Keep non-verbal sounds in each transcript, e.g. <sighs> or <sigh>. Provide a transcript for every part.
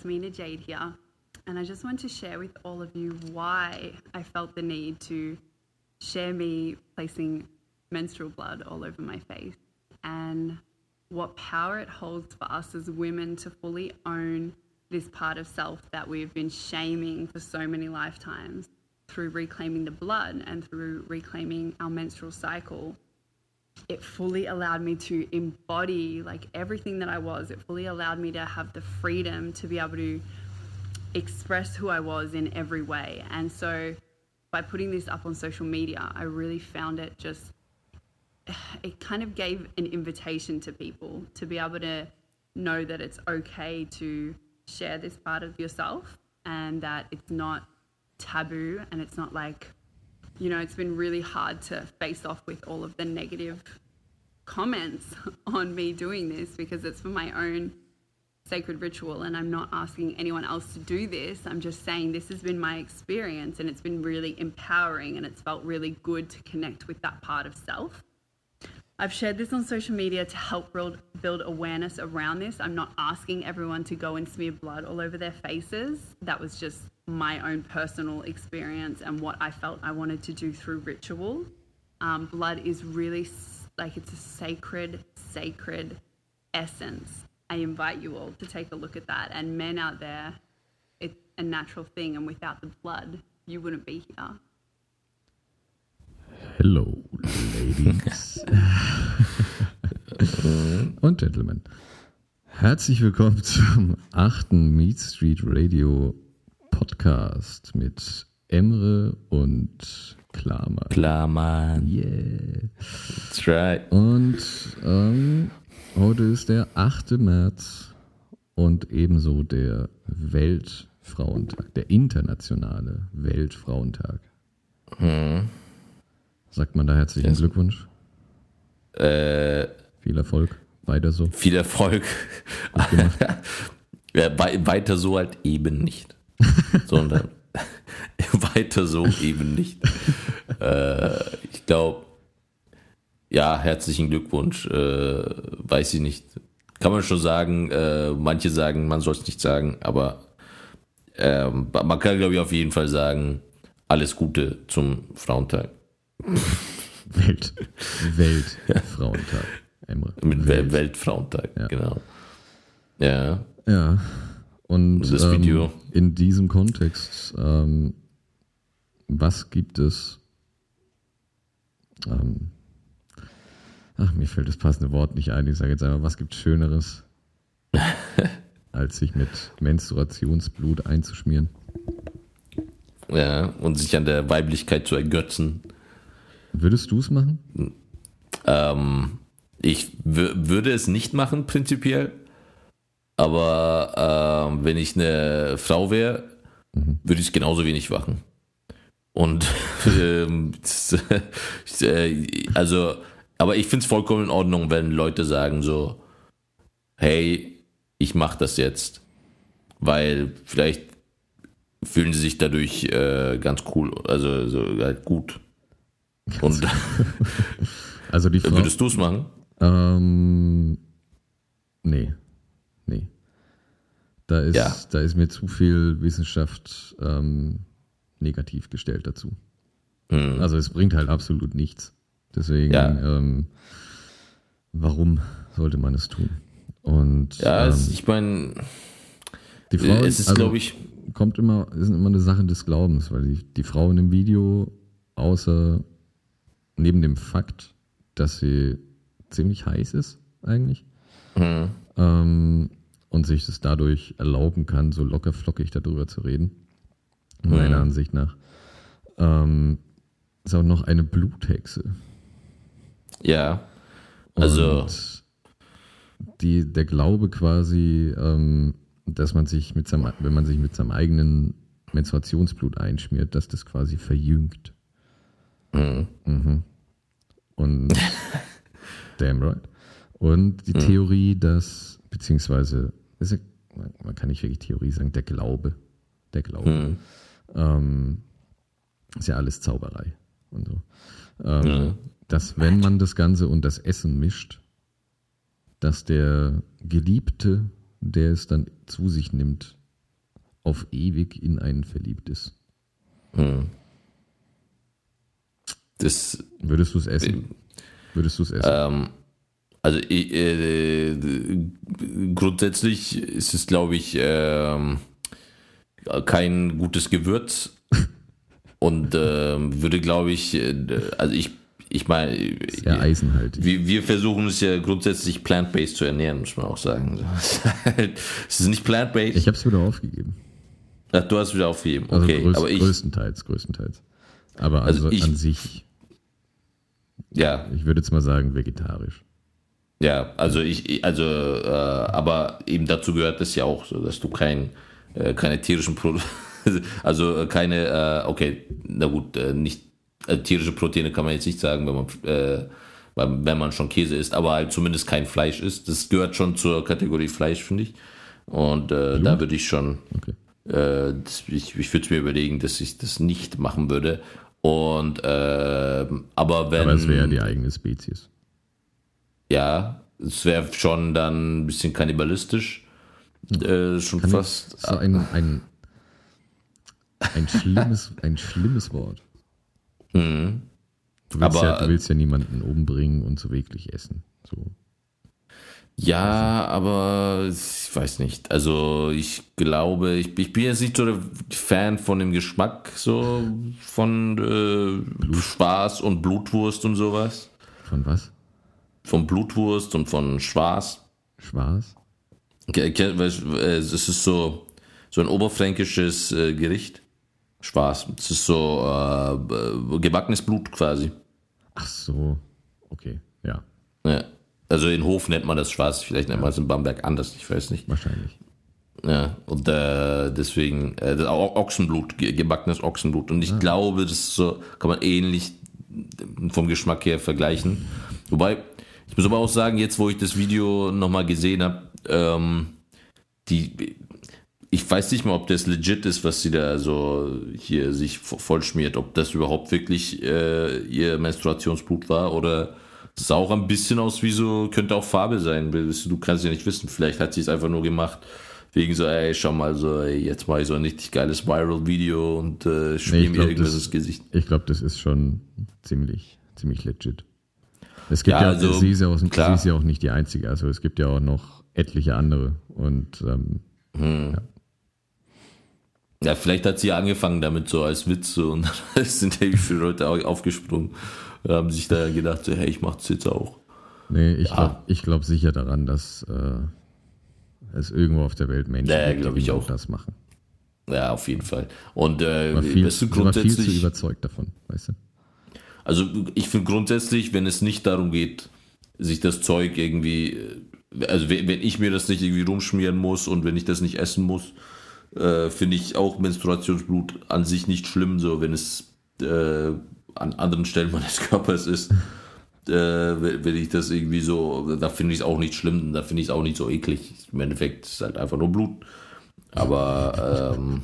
Yasmina Jade here, and I just want to share with all of you why I felt the need to share me placing menstrual blood all over my face and what power it holds for us as women to fully own this part of self that we've been shaming for so many lifetimes through reclaiming the blood and through reclaiming our menstrual cycle it fully allowed me to embody like everything that I was. It fully allowed me to have the freedom to be able to express who I was in every way. And so by putting this up on social media, I really found it just <sighs> it kind of gave an invitation to people to be able to know that it's okay to share this part of yourself and that it's not taboo and it's not like you know, it's been really hard to face off with all of the negative comments <laughs> on me doing this because it's for my own sacred ritual and I'm not asking anyone else to do this. I'm just saying this has been my experience and it's been really empowering and it's felt really good to connect with that part of self. I've shared this on social media to help build, build awareness around this. I'm not asking everyone to go and smear blood all over their faces. That was just my own personal experience and what I felt I wanted to do through ritual. Um, blood is really like it's a sacred, sacred essence. I invite you all to take a look at that. And men out there, it's a natural thing. And without the blood, you wouldn't be here. Hello, ladies <laughs> und Gentlemen. Herzlich willkommen zum achten Meat Street Radio Podcast mit Emre und Klarmann. Klarmann. Yeah. That's right. Und ähm, heute ist der 8. März und ebenso der Weltfrauentag, der internationale Weltfrauentag. Hm. Sagt man da herzlichen Yes. Glückwunsch. Äh, Viel Erfolg. Weiter so. viel Erfolg. <laughs> ja, wei- weiter so halt eben nicht. <laughs> Sondern <laughs> weiter so eben nicht. Äh, ich glaube, ja, herzlichen Glückwunsch. Äh, weiß ich nicht. Kann man schon sagen. Äh, manche sagen, man soll es nicht sagen, aber ähm, man kann, glaube ich, auf jeden Fall sagen, alles Gute zum Frauentag. <laughs> Welt. Weltfrauentag. Mit Wel Weltfrauentag, Ja. genau. Ja, Ja. Und ähm, in diesem Kontext, ähm, was gibt es? Ähm, ach, mir fällt das passende Wort nicht ein. Ich sage jetzt einfach, was gibt Schöneres, <laughs> als sich mit Menstruationsblut einzuschmieren? ja, und sich an der Weiblichkeit zu ergötzen. Würdest du es machen? Ähm, ich wür- würde es nicht machen, prinzipiell. Aber ähm, wenn ich eine Frau wäre, würde ich es genauso wenig machen. Und <laughs> ähm, äh, also, aber ich finde es vollkommen in Ordnung, wenn Leute sagen so, hey, ich mache das jetzt, weil vielleicht fühlen sie sich dadurch äh, ganz cool, also so halt gut. Und <laughs> Also die <laughs> Frau. würdest du es machen? Ähm. Nee. Da ist, Ja. da ist mir zu viel Wissenschaft ähm, negativ gestellt dazu. Hm. Also es bringt halt absolut nichts. Deswegen, Ja. ähm, warum sollte man es tun? Und Ja, ähm, ich meine, die Frau es ist, also, glaube ich, kommt immer, ist immer eine Sache des Glaubens, weil die, die Frau in dem Video, außer neben dem Fakt, dass sie ziemlich heiß ist, eigentlich, hm, ähm, und sich das dadurch erlauben kann, so locker flockig darüber zu reden, meiner Mhm. Ansicht nach, ähm, ist auch noch eine Bluthexe. ja, also, Und die, der Glaube quasi, ähm, dass man sich mit seinem, wenn man sich mit seinem eigenen Menstruationsblut einschmiert, dass das quasi verjüngt. hm, Mhm. Und <laughs> damn right. Und Mhm. die Theorie, dass, beziehungsweise, ist ja, man kann nicht wirklich Theorie sagen, der Glaube, der Glaube, hm, ähm, ist ja alles Zauberei und so. Ähm, Ja. Dass wenn man das Ganze und das Essen mischt, dass der Geliebte, der es dann zu sich nimmt, auf ewig in einen verliebt ist. Hm. Das, Würdest du es essen? Würdest du es essen? ähm, also äh, grundsätzlich ist es, glaube ich, ähm, kein gutes Gewürz <laughs> und ähm, würde, glaube ich, äh, also ich, ich meine, Sehr eisenhaltig. wir, wir versuchen es ja grundsätzlich plant-based zu ernähren, muss man auch sagen. <laughs> Es ist nicht plant-based. Ich habe es wieder aufgegeben. Ach, du hast wieder aufgegeben. Also Okay, größ, aber ich, größtenteils, größtenteils. Aber Also also, ich- an sich, ja, ich würde jetzt mal sagen, vegetarisch. Ja, also ich, also, äh, aber eben dazu gehört es ja auch, so, dass du kein, äh, keine tierischen Produkte, <laughs> also äh, keine, äh, okay, na gut, äh, nicht äh, tierische Proteine kann man jetzt nicht sagen, wenn man, weil- wenn man schon Käse isst, aber halt zumindest kein Fleisch isst. Das gehört schon zur Kategorie Fleisch, finde ich. Und äh, da würde ich schon, Okay. äh, das, ich, ich würde mir überlegen, dass ich das nicht machen würde. Und äh, aber wenn Aber es wäre ja die eigene Spezies. Ja, es wäre schon dann ein bisschen kannibalistisch. Äh, schon Kann fast. ich, so ein, ein, ein, schlimmes, <laughs> ein schlimmes Wort. Mhm. Du willst, Aber- ja, du willst ja niemanden umbringen und so wirklich essen. So. Ja, aber ich weiß nicht. Also ich glaube, ich, ich bin jetzt nicht so der Fan von dem Geschmack so von äh, Spaß und Blutwurst und sowas. Von was? Von Blutwurst und von Schwarz. Schwarz? Äh, Es ist so, so ein oberfränkisches äh, Gericht. Schwarz. Es ist so äh, gebackenes Blut quasi. Ach so. Okay, ja, Ja. Also in Hof nennt man das Schwarz, vielleicht nennt man es in Bamberg anders, ich weiß nicht. wahrscheinlich. Ja, und äh, deswegen, äh, Ochsenblut, ge- gebackenes Ochsenblut. Und ich glaube, das ist so, kann man ähnlich vom Geschmack her vergleichen. Wobei, ich muss aber auch sagen, jetzt wo ich das Video nochmal gesehen habe, ähm, die, ich weiß nicht mal, ob das legit ist, was sie da so hier sich vo- vollschmiert, ob das überhaupt wirklich äh, ihr Menstruationsblut war oder es sah auch ein bisschen aus wie so, könnte auch Farbe sein. Du kannst ja nicht wissen, vielleicht hat sie es einfach nur gemacht. Wegen so, ey, schau mal so, ey, jetzt mache ich so ein richtig geiles Viral-Video und äh, Nee, schmier ich mir irgendwas ins Gesicht. Ich glaube, das ist schon ziemlich, ziemlich legit. Es gibt Ja, ja, also, sie, ist ja auch, sie ist ja auch nicht die einzige. Also es gibt ja auch noch etliche andere. Und ähm, Ja, vielleicht hat sie ja angefangen damit so als Witz und <laughs> dann sind ja viele Leute au- aufgesprungen und haben sich da gedacht, so, hey, ich mach das jetzt auch. nee, ich Ja. glaube glaub sicher daran, dass äh, es irgendwo auf der Welt Menschen Ja, gibt, die ich genau auch. das machen. Ja, auf jeden Fall. Und äh, viel, weißt du, ich war viel zu grundsätzlich, überzeugt davon, weißt du? Also ich finde grundsätzlich, wenn es nicht darum geht, sich das Zeug irgendwie, äh, also wenn ich mir das nicht irgendwie rumschmieren muss und wenn ich das nicht essen muss, äh, finde ich auch Menstruationsblut an sich nicht schlimm, so wenn es äh, an anderen Stellen <laughs> meines Körpers ist. Äh, wenn wenn ich das irgendwie so, da finde ich es auch nicht schlimm, da finde ich es auch nicht so eklig. Im Endeffekt ist es halt einfach nur Blut. Aber ähm,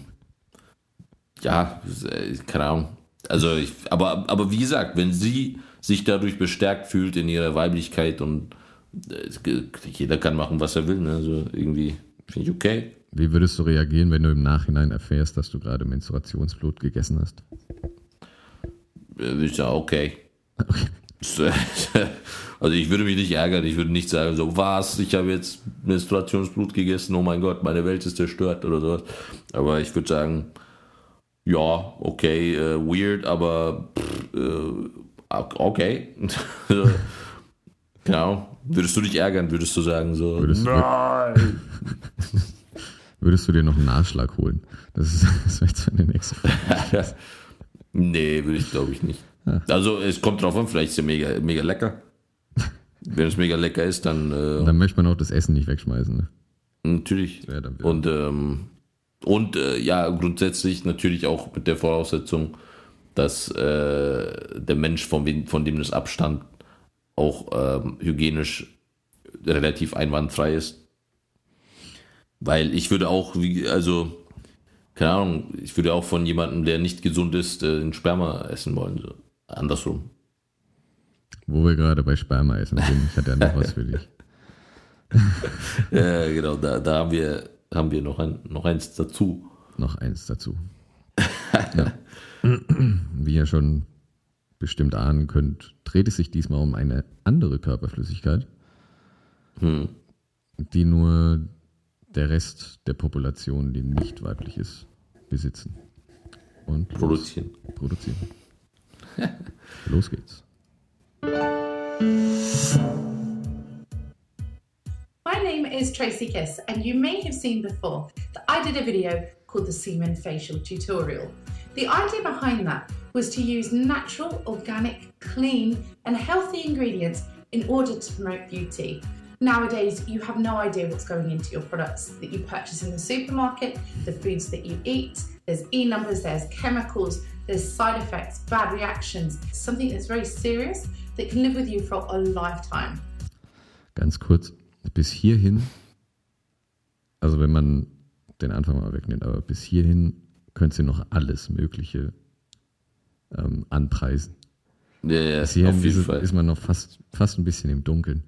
ja, äh, keine Ahnung. Also ich, aber, aber wie gesagt, wenn sie sich dadurch bestärkt fühlt in ihrer Weiblichkeit und äh, jeder kann machen, was er will, ne? Also irgendwie finde ich okay. Wie würdest du reagieren, wenn du im Nachhinein erfährst, dass du gerade Menstruationsblut gegessen hast? Äh, Ist ja okay. <laughs> Also ich würde mich nicht ärgern, ich würde nicht sagen, so was, ich habe jetzt Menstruationsblut gegessen, oh mein Gott, meine Welt ist zerstört oder sowas. Aber ich würde sagen, ja, okay, äh, weird, aber pff, äh, okay. <laughs> genau. Würdest du dich ärgern, würdest du sagen, so, Würdest du- nein. <laughs> Würdest du dir noch einen Nachschlag holen? Das, ist, das wäre jetzt meine nächste Frage. <laughs> nee, würde ich glaube ich nicht. Also es kommt drauf an, vielleicht ist ja mega, mega lecker. Wenn es mega lecker ist, dann äh, Dann möchte man auch das Essen nicht wegschmeißen. Ne? Natürlich. Und, ähm, und äh, ja, grundsätzlich natürlich auch mit der Voraussetzung, dass äh, der Mensch, von, wem, von dem das abstammt, auch ähm, hygienisch relativ einwandfrei ist. Weil ich würde auch, wie, also, keine Ahnung, ich würde auch von jemandem, der nicht gesund ist, äh, den Sperma essen wollen. So. Andersrum. Wo wir gerade bei Sperma essen sind. Ich hatte ja noch was für dich. <laughs> Ja, genau, da, da haben wir, haben wir noch, ein, noch eins dazu. noch eins dazu. <laughs> ja. <clears throat> Wie ihr schon bestimmt ahnen könnt, dreht es sich diesmal um eine andere Körperflüssigkeit, Hm. die nur der Rest der Population, die nicht weiblich ist, besitzen. Und los- Produzieren. produzieren. <laughs> Los geht's. My name is Tracy Kiss, and you may have seen before that I did a video called the Semen Facial Tutorial. The idea behind that was to use natural, organic, clean, and healthy ingredients in order to promote beauty. Nowadays, you have no idea what's going into your products that you purchase in the supermarket, the foods that you eat. There's E numbers, there's chemicals, there's side effects, bad reactions, something that's very serious that can live with you for a lifetime. Ganz kurz, bis hierhin, also wenn man den Anfang mal wegnimmt, aber bis hierhin könnt ihr noch alles Mögliche ähm, anpreisen. Ja, ja, Bis hierhin auf jeden ist, Fall. ist man noch fast, fast ein bisschen im Dunkeln.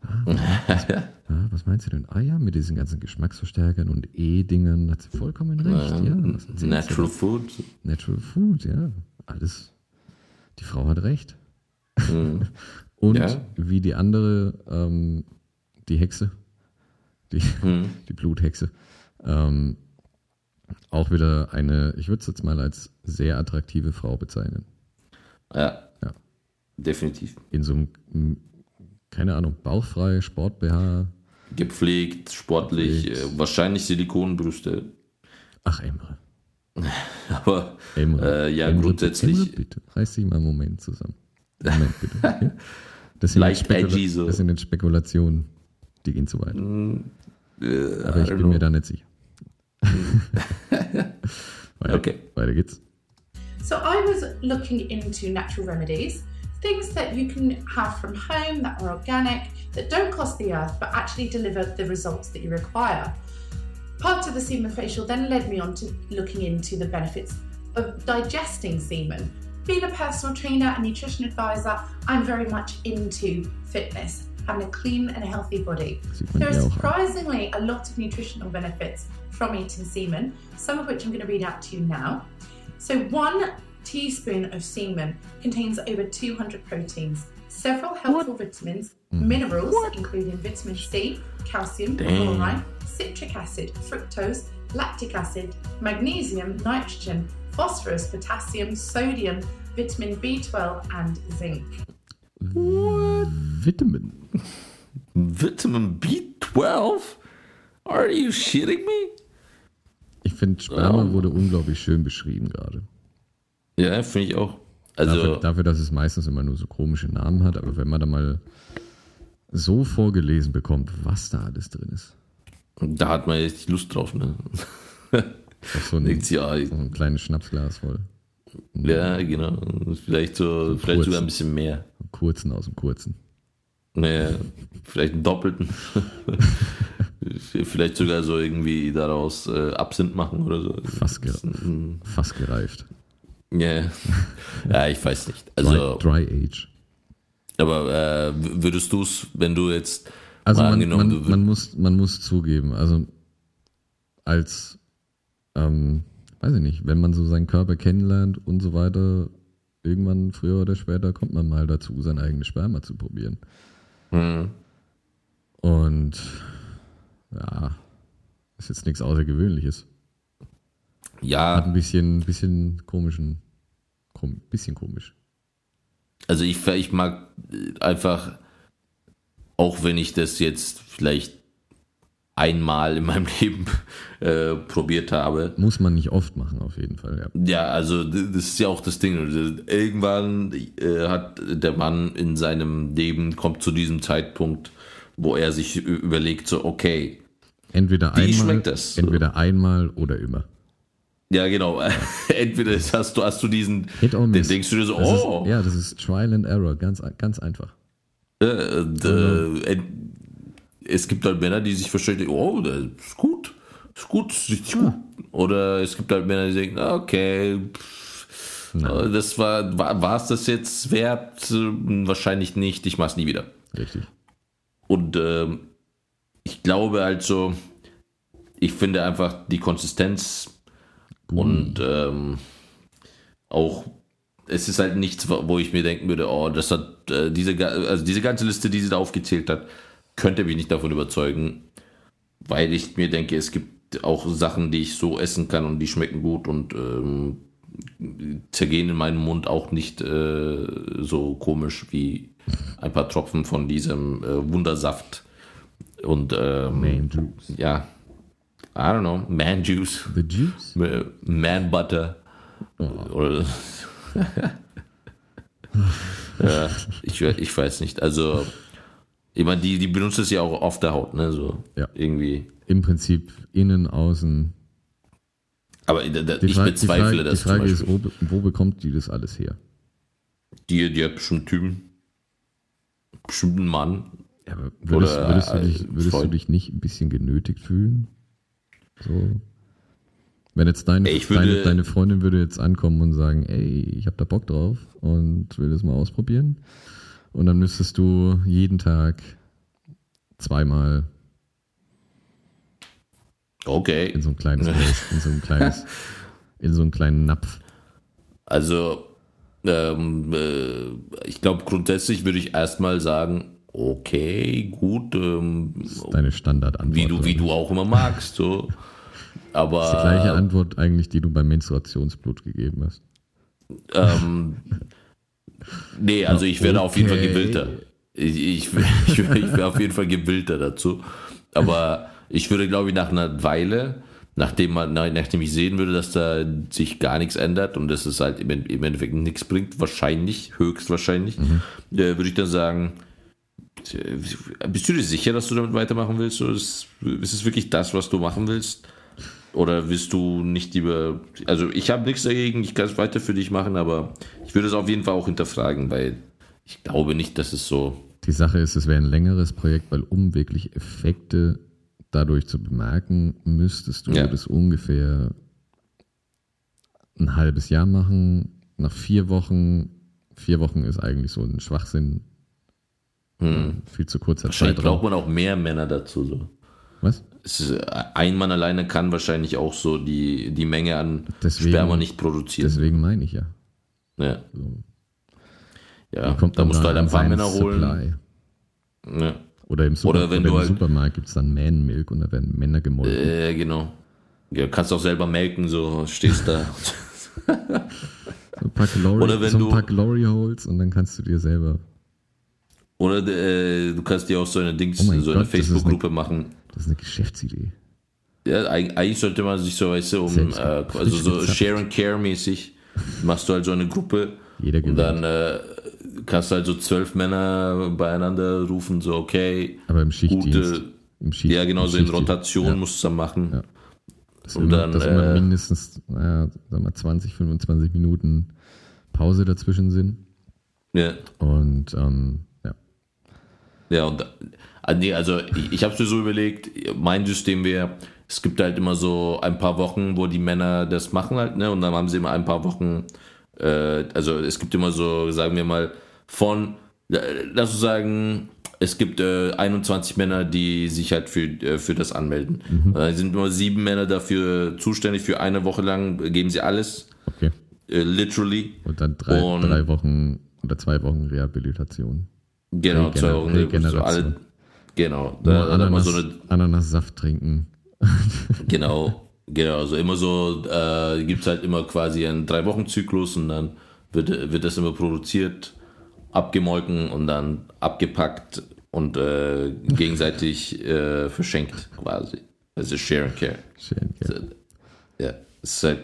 Ah, <laughs> was, ah, was meinst du denn? Ah ja, mit diesen ganzen Geschmacksverstärkern und E-Dingern hat sie vollkommen recht. Ja, du Natural? Food. Natural Food, ja. Alles. Die Frau hat recht. Mhm. <laughs> Und Ja. wie die andere, ähm, die Hexe, die, Mhm. <laughs> die Bluthexe, ähm, auch wieder eine, ich würde es jetzt mal als sehr attraktive Frau bezeichnen. Ja. Ja. Definitiv. In so einem, keine Ahnung, bauchfrei, Sport-BH. Gepflegt, sportlich, Gepflegt. Äh, wahrscheinlich Silikonbrüste. Ach, Emre. <laughs> Aber Emre. Äh, ja, Emre, grundsätzlich- Emre, bitte, reiß dich mal einen Moment zusammen. <laughs> Moment, bitte. Okay? Das, sind Leicht jetzt das sind jetzt Spekulationen, die gehen zu weit. Mm, äh, Aber ich I don't mir da nicht sicher. Mm. <laughs> weiter, Okay. weiter geht's. So I was looking into natural remedies, things that you can have from home that are organic, that don't cost the earth, but actually deliver the results that you require. Part of the semen facial then led me on to looking into the benefits of digesting semen. Being a personal trainer and nutrition advisor, I'm very much into fitness, having a clean and healthy body. There are hier auch an. surprisingly a lot of nutritional benefits from eating semen, some of which I'm going to read out to you now. So, one teaspoon of semen contains over 200 proteins, several helpful vitamins, mm. minerals, including vitamin C, calcium, Damn. chloride, citric acid, fructose, lactic acid, magnesium, nitrogen, phosphorus, potassium, sodium, vitamin B12, and zinc. Vitamin. Vitamin B12? Are you shitting me? Ich finde, Sperma Oh. wurde unglaublich schön beschrieben gerade. Ja, finde ich auch. Also, Dafür, dafür, dass es meistens immer nur so komische Namen hat, aber wenn man da mal so vorgelesen bekommt, was da alles drin ist. da hat man echt Lust drauf, ne? <laughs> So ein, ja, so ein kleines Schnapsglas voll. ja, genau. Vielleicht so, vielleicht kurz. sogar ein bisschen mehr. Kurzen aus dem kurzen. Naja, vielleicht einen doppelten. <laughs> vielleicht sogar so irgendwie daraus äh, Absinth machen oder so. Fast, ge fast gereift. Ja, <laughs> ja, ich weiß nicht. Dry, Also, dry Age. aber äh, würdest du es, wenn du jetzt Also man, angenommen, man, du man, muss, man muss zugeben, also als, ähm, weiß ich nicht, wenn man so seinen Körper kennenlernt und so weiter, irgendwann früher oder später kommt man mal dazu, sein eigenes Sperma zu probieren. Hm. Und ja, ist jetzt nichts Außergewöhnliches. Hat ja, ein bisschen, bisschen komischen, kom, bisschen komisch. also ich, ich mag einfach, auch wenn ich das jetzt vielleicht einmal in meinem <laughs> Leben äh, probiert habe, Muss man nicht oft machen, auf jeden Fall, ja. Ja, also das ist ja auch das Ding. Irgendwann äh, hat der Mann in seinem Leben, kommt zu diesem Zeitpunkt, wo er sich überlegt, so, okay, Entweder Wie einmal, schmeckt das? entweder einmal oder immer. ja genau, <laughs> entweder hast du, hast du diesen, den denkst du dir so, Das oh, ist, ja, das ist Trial and Error, ganz, ganz einfach. äh, äh, es gibt halt Männer, die sich denken, oh, das ist gut, ist gut, ist richtig gut. Oder es gibt halt Männer, die denken, okay, pff, äh, das war, war es das jetzt wert? Äh, Wahrscheinlich nicht, ich mach's nie wieder. Richtig. Und ähm, ich glaube also, ich finde einfach die Konsistenz Und ähm, auch, es ist halt nichts, wo ich mir denken würde, oh, das hat äh, diese, also diese ganze Liste, die sie da aufgezählt hat, könnte mich nicht davon überzeugen, weil ich mir denke, es gibt auch Sachen, die ich so essen kann und die schmecken gut und ähm, zergehen in meinem Mund auch nicht äh, so komisch wie ein paar Tropfen von diesem äh, Wundersaft und ähm, Man Juice. ja, I don't know, Man Juice, The Juice? Man Butter oder <laughs> ja, ich, ich weiß nicht. Also ich meine, die, die benutzt es ja auch auf der Haut, ne? So Ja. irgendwie. Im Prinzip innen, außen. Aber da, da, Die ich Fra- die bezweifle Frage, das Die Frage zum ist, Beispiel. wo, wo bekommt die das alles her? Die, die hat bestimmt Typen. Bestimmt einen Mann. Ja, aber würdest, Oder, würdest, du, äh, dich, würdest du dich nicht ein bisschen genötigt fühlen? So. Wenn jetzt deine, Ey, würde- deine, deine Freundin würde jetzt ankommen und sagen, ey, ich habe da Bock drauf und will das mal ausprobieren. Und dann müsstest du jeden Tag zweimal Okay. in so ein kleines, in so ein kleines, <laughs> in so einen kleinen Napf. Also, ähm, äh, ich glaube, grundsätzlich würde ich erstmal sagen, okay, gut, ähm, Das ist deine Standardantwort. wie du, wie du auch immer magst, so. <laughs> Aber Das ist die gleiche Antwort eigentlich, die du beim Menstruationsblut gegeben hast. Ähm, nee, also ich werde auf jeden Fall Okay. gewillter. Ich, ich, <laughs> ich, ich wäre auf jeden Fall gewillter dazu. Aber ich würde, glaube ich, nach einer Weile, nachdem, man, nach- nachdem ich sehen würde, dass da sich gar nichts ändert und dass es halt im, im Endeffekt nichts bringt, wahrscheinlich, höchstwahrscheinlich, äh, würde ich dann sagen, äh, bist du dir sicher, dass du damit weitermachen willst? Ist, ist es wirklich das, was du machen willst? Oder willst du nicht lieber. Also, ich habe nichts dagegen, ich kann es weiter für dich machen, aber ich würde es auf jeden Fall auch hinterfragen, weil ich glaube nicht, dass es so. Die Sache ist, es wäre ein längeres Projekt, weil um wirklich Effekte dadurch zu bemerken, müsstest du Ja. das ungefähr ein halbes Jahr machen. Nach vier Wochen, vier Wochen ist eigentlich so ein Schwachsinn. Viel zu kurzer Hm. Wahrscheinlich braucht man auch mehr Männer dazu. So. Was? Ist, ein Mann alleine kann wahrscheinlich auch so die, die Menge an Deswegen- Sperma nicht produzieren. Deswegen meine ich ja. ja, Wie ja da musst du halt ein paar Männer holen. Ja. Oder im, Super Oder wenn oder du im halt- Supermarkt gibt es dann Man-Milk und da werden Männer gemolken. Äh, genau. Ja, kannst auch selber melken, so stehst da. so ein paar Glory, oder wenn so ein du- paar Glory Holes und dann kannst du dir selber. Oder äh, du kannst dir auch so eine Dings, Oh so eine Gott, ist Facebook-Gruppe machen. Das ist eine Geschäftsidee. Ja, eig- eigentlich sollte man sich so, weißt du, um, äh, also so. Share and Care mäßig, machst du halt so eine Gruppe Jeder und dann äh, kannst du halt so zwölf Männer beieinander rufen, so okay, Aber im Schichtdienst. gute, Im Schicht, ja genau, so in. Rotation Ja. musst du dann machen. Ja. Das und immer, dann, dass immer äh, mindestens, naja, sag mal 20, 25 Minuten Pause dazwischen sind. Ja, Und ähm, ja. ja und äh, nee, also ich, ich habe es mir so überlegt, mein System wäre, es gibt halt immer so ein paar Wochen, wo die Männer das machen halt, ne, und dann haben sie immer ein paar Wochen äh, also es gibt immer so, sagen wir mal, von, äh, lass uns sagen, es gibt äh, 21 Männer, die sich halt für, äh, für das anmelden. Äh, sind nur sieben Männer dafür zuständig, für eine Woche lang geben sie alles, Okay. äh, literally. Und dann drei, Und- drei Wochen oder zwei Wochen Rehabilitation. Genau, Regener- zwei Wochen. So Regeneration. alle, genau, da, da immer Ananas, so eine, Ananassaft trinken. <laughs> Genau, genau. Also immer so, äh, gibt es halt immer quasi einen Drei-Wochen-Zyklus und dann wird, wird das immer produziert, abgemolken und dann abgepackt und äh, gegenseitig äh, verschenkt quasi. Also Share and Care. Schön, ja. Ja, das ist halt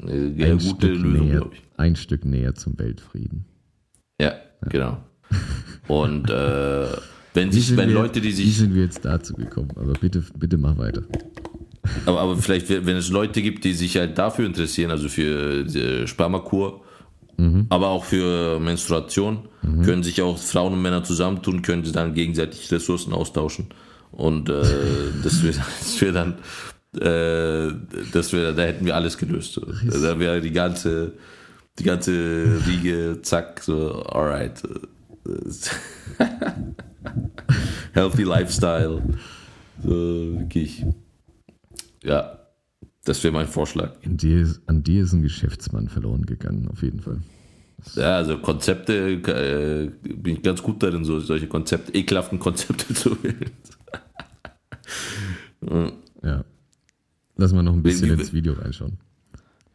eine, ein, gute Stück Lösung, näher, glaube ich. ein Stück näher zum Weltfrieden. Ja, genau. <laughs> Und äh, wenn Wie sich, wenn wir, Leute, die wie sich sind wir jetzt dazu gekommen? Aber bitte, bitte mach weiter. Aber, aber vielleicht, wenn es Leute gibt, die sich halt dafür interessieren, also für Spermakur, aber auch für Menstruation, können sich auch Frauen und Männer zusammentun, können sie dann gegenseitig Ressourcen austauschen. Und äh, <laughs> das wäre wär dann, äh, das wär, da hätten wir alles gelöst. Da wäre die ganze, die ganze Riege, zack, so, alright. <laughs> <laughs> Healthy Lifestyle. So, wirklich. Ja. Das wäre mein Vorschlag. Ist, an dir ist ein Geschäftsmann verloren gegangen, auf jeden Fall. Ja, also Konzepte äh, bin ich ganz gut darin, so, solche Konzepte, ekelhaften Konzepte <laughs> zu wählen. Ja. Lass mal noch ein bisschen ins Video reinschauen.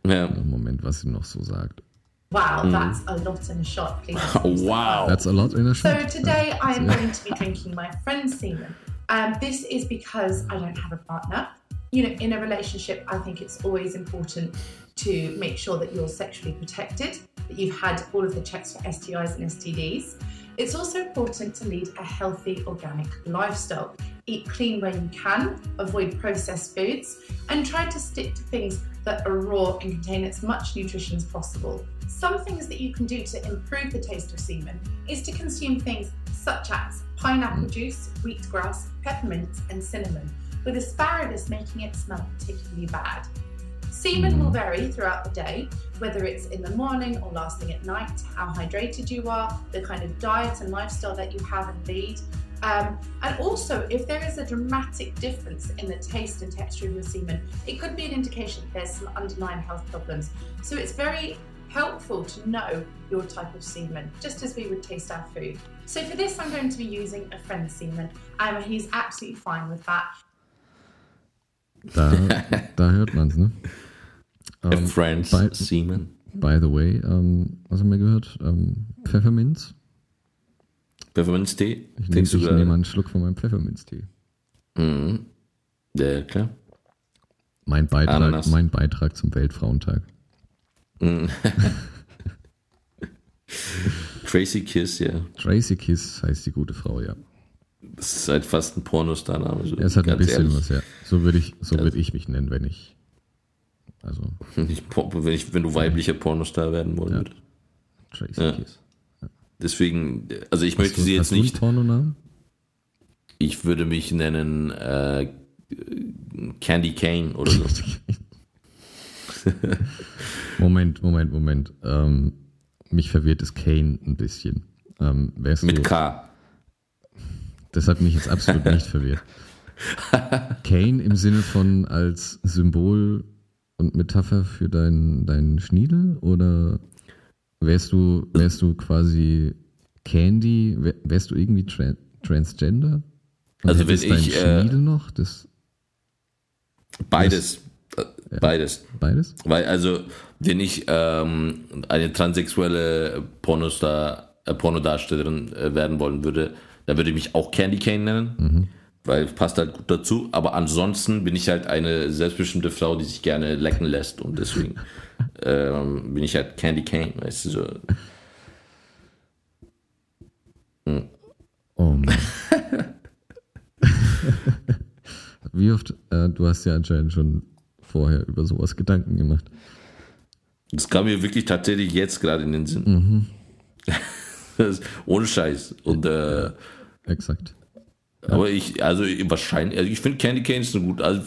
ja. Einen Moment, was sie noch so sagt. Wow, that's a lot in a shot. Please. <laughs> Wow. That's a lot in a shot. So shot. today I am going to be drinking my friend's semen. Um, this is because I don't have a partner. You know, in a relationship, I think it's always important to make sure that you're sexually protected, that you've had all of the checks for STIs and STDs. It's also important to lead a healthy organic lifestyle. Eat clean where you can, avoid processed foods, and try to stick to things that are raw and contain as much nutrition as possible. Some things that you can do to improve the taste of semen is to consume things such as pineapple juice, wheatgrass, peppermint, and cinnamon, with asparagus making it smell particularly bad. Semen will vary throughout the day, whether it's in the morning or last thing at night, how hydrated you are, the kind of diet and lifestyle that you have and lead. Um, and also, if there is a dramatic difference in the taste and texture of your semen, it could be an indication that there's some underlying health problems. So it's very helpful to know your type of semen, just as we would taste our food. So for this, I'm going to be using a friend's semen, um, and he's absolutely fine with that. Da, da hört man's, ne? A Friends bei- Semen. By the way, ähm, was haben wir gehört? Ähm, Pfefferminz. Pfefferminztee. Ich nehme du ich nehme einen Schluck von meinem Pfefferminztee. Mhm. Ja, klar. Mein Beitrag, Ananas. mein Beitrag zum Weltfrauentag. <laughs> Tracy Kiss, ja. Tracy Kiss heißt die gute Frau, ja. Das ist halt fast ein Pornostar-Name. So, Ja, es hat ein bisschen ehrlich. was, ja. So würde ich, so würde ich mich nennen, wenn ich. Also, <laughs> Ich, wenn, ich, wenn du weiblicher Pornostar werden wollen würdest. Tracy Ja. Kiss. Deswegen, also ich Hast möchte du- sie jetzt nicht, Pornonamen? ich würde mich nennen äh, Candy Cane oder so. <laughs> Moment, Moment, Moment. Ähm, mich verwirrt es Kane ein bisschen. Ähm, Mit du, K. Das hat mich jetzt absolut nicht verwirrt. Kane im Sinne von als Symbol und Metapher für deinen deinen Schniedel oder wärst du wärst du quasi Candy? Wär, wärst du irgendwie tran transgender? Und Also wenn ich, äh, noch, das Beides. Äh, Beides. beides? Weil, also, wenn ich ähm, eine transsexuelle Pornostar, äh, Pornodarstellerin äh, werden wollen würde, dann würde ich mich auch Candy Cane nennen. Weil passt halt gut dazu. Aber ansonsten bin ich halt eine selbstbestimmte Frau, die sich gerne lecken lässt. Und deswegen <laughs> ähm, bin ich halt Candy Cane, weißt du so. Oh Mann. <laughs> Wie oft, äh, du hast ja anscheinend schon vorher über sowas Gedanken gemacht. Das kam mir wirklich tatsächlich jetzt gerade in den Sinn. <laughs> Das- Ohne Scheiß. Und äh, Exakt. Aber ich, also wahrscheinlich, also ich finde Candy Cane ist so gut. Also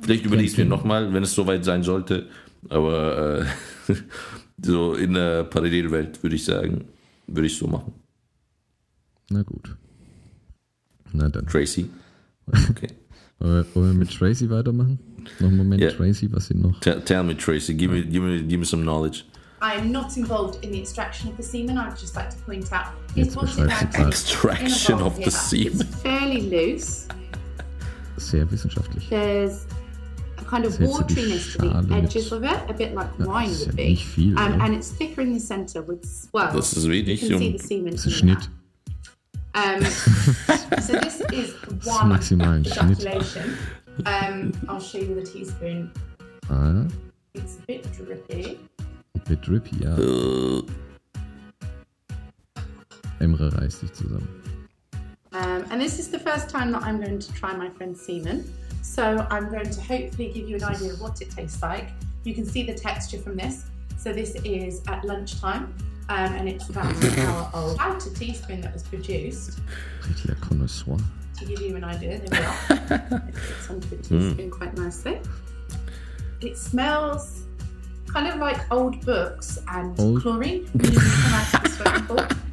vielleicht überlege ich es mir nochmal, wenn es soweit sein sollte. Aber äh, <laughs> so in der Parallelwelt würde ich sagen, würde ich so machen. Na gut. Na dann. Tracy. Okay. <laughs> Wollen wir, mit Tracy weitermachen? Noch einen Moment, Ja. Tracy, was sie noch. Tell, tell me, Tracy, give me, give me, give me some knowledge. I'm not involved in the extraction of the semen. I'd just like to point out he's Jetzt brought it beschreibst du down gerade. Extraction of the semen. It's fairly loose. Sehr wissenschaftlich. There's a kind of So jetzt so die wateriness to the edges of it, a bit like Ja, wine would be. viel, um, and it's thicker in the center with swell. Das ist you wenig. can see the semen. Das ist Schnitt. Um, <laughs> so this is ist one maximal ein Schnitt. ejaculation. Um, I'll show you the teaspoon. Ah, It's a bit drippy. Ein bit drippy, ja. äh, Emre reißt dich zusammen. Um, and this is the first time that I'm going to try my friend's semen. So I'm going to hopefully give you an idea of what it tastes like. You can see the texture from this. So this is at lunchtime. Um, and it's about an hour old. About a teaspoon that was produced. Connoisseur. To give you an idea, there we are. <laughs> it fits onto the teaspoon quite nicely. It smells kind of like old books and Old- chlorine.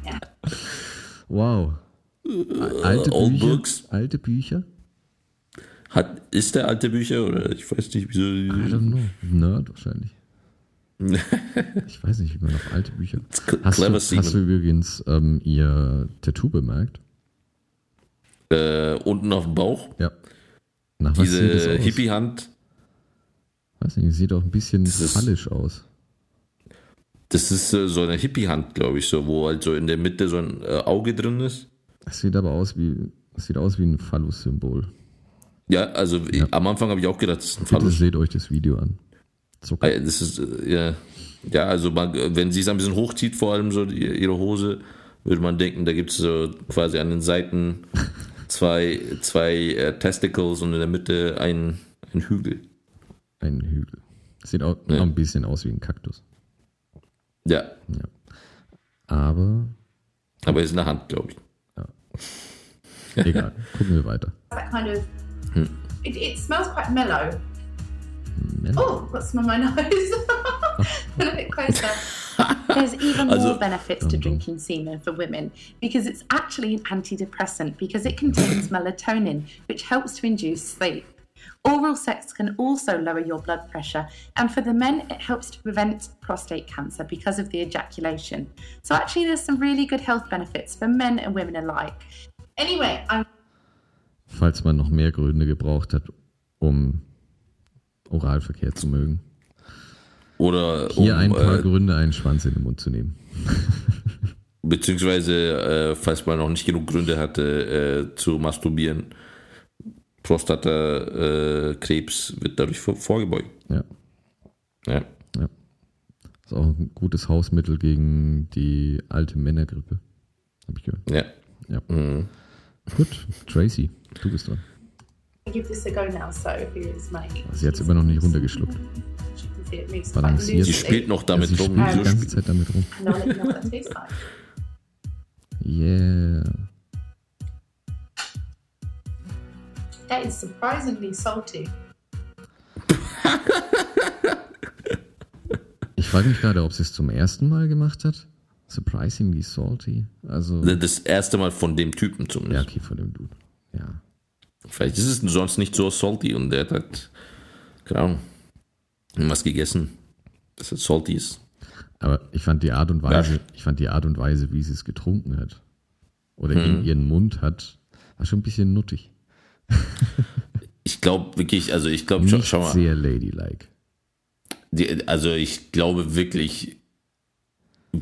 Yeah. <laughs> Wow. A- Alte Old Bücher. books. Alte Bücher. Hat, ist der alte Bücher oder ich weiß nicht, I wieso. don't know. Nerd wahrscheinlich. <laughs> ich weiß nicht, wie man auf alte Bücher. Hast clever du, hast du übrigens ähm, ihr Tattoo bemerkt? Äh, unten auf dem Bauch, Ja. Nach diese? Hippie-Hand, Weiß nicht, sieht auch ein bisschen Das ist- fallisch aus. das ist äh, so eine Hippie-Hand, glaube ich, so, wo halt so in der Mitte so ein äh, Auge drin ist. Es sieht aber aus wie, sieht aus wie ein Phallus-Symbol. Ja, also am Anfang habe ich auch gedacht, das ist ein Bitte Phallus. seht euch das Video an. Zucker. Ah, Das ist, äh, ja, ja, also man, wenn sie es ein bisschen hochzieht, vor allem so die, ihre Hose, würde man denken, da gibt es so quasi an den Seiten <laughs> zwei, zwei äh, Testicles und in der Mitte ein, ein Hügel. Ein Hügel. Sieht auch, Ja. ein bisschen aus wie ein Kaktus. Ja, Aber aber es ist eine Hand, glaube ich. egal. <laughs> Gucken wir weiter. Kind of. It, it smells quite mellow. Mellow. Oh, got some on my nose. <laughs> a bit closer. <laughs> There's even Also- more benefits to drinking semen for women because it's actually an antidepressant because it contains melatonin, which helps to induce sleep. Oral sex can also lower your blood pressure, and for the men, it helps to prevent prostate cancer because of the ejaculation. So, actually, there's some really good health benefits for men and women alike. Anyway, I'm Falls man noch mehr Gründe gebraucht hat, um Oralverkehr zu mögen. Oder Hier um, ein paar äh, Gründe, einen Schwanz in den Mund zu nehmen. <laughs> beziehungsweise, äh, falls man noch nicht genug Gründe hatte, äh, zu masturbieren, Prostatakrebs äh, Krebs wird dadurch vor, vorgebeugt. Ja. Ja. Ja. Ist auch ein gutes Hausmittel gegen die alte Männergrippe. Hab ich gehört. Ja. Ja. Mhm. Gut, Tracy, du bist dran. gonna give this a go now. So here's my. Sie hat es immer noch nicht runtergeschluckt. Balanciert. Sie spielt noch damit sie rum. spielt die ganze Zeit damit rum. And That is surprisingly salty. Ich frage mich gerade, ob sie es zum ersten Mal gemacht hat. Surprisingly salty. Also, Das erste Mal von dem Typen ja, zumindest. okay, von dem Dude. Ja. Vielleicht ist es sonst nicht so salty und der hat halt, keine Ahnung, was gegessen, dass es salty ist. Aber ich fand die Art und Weise, ich fand die Art und Weise, wie sie es getrunken hat oder Mhm. in ihren Mund hat, war schon ein bisschen nuttig. Ich glaube wirklich, also ich glaube, schau, schau mal, sehr ladylike. die, also ich glaube wirklich,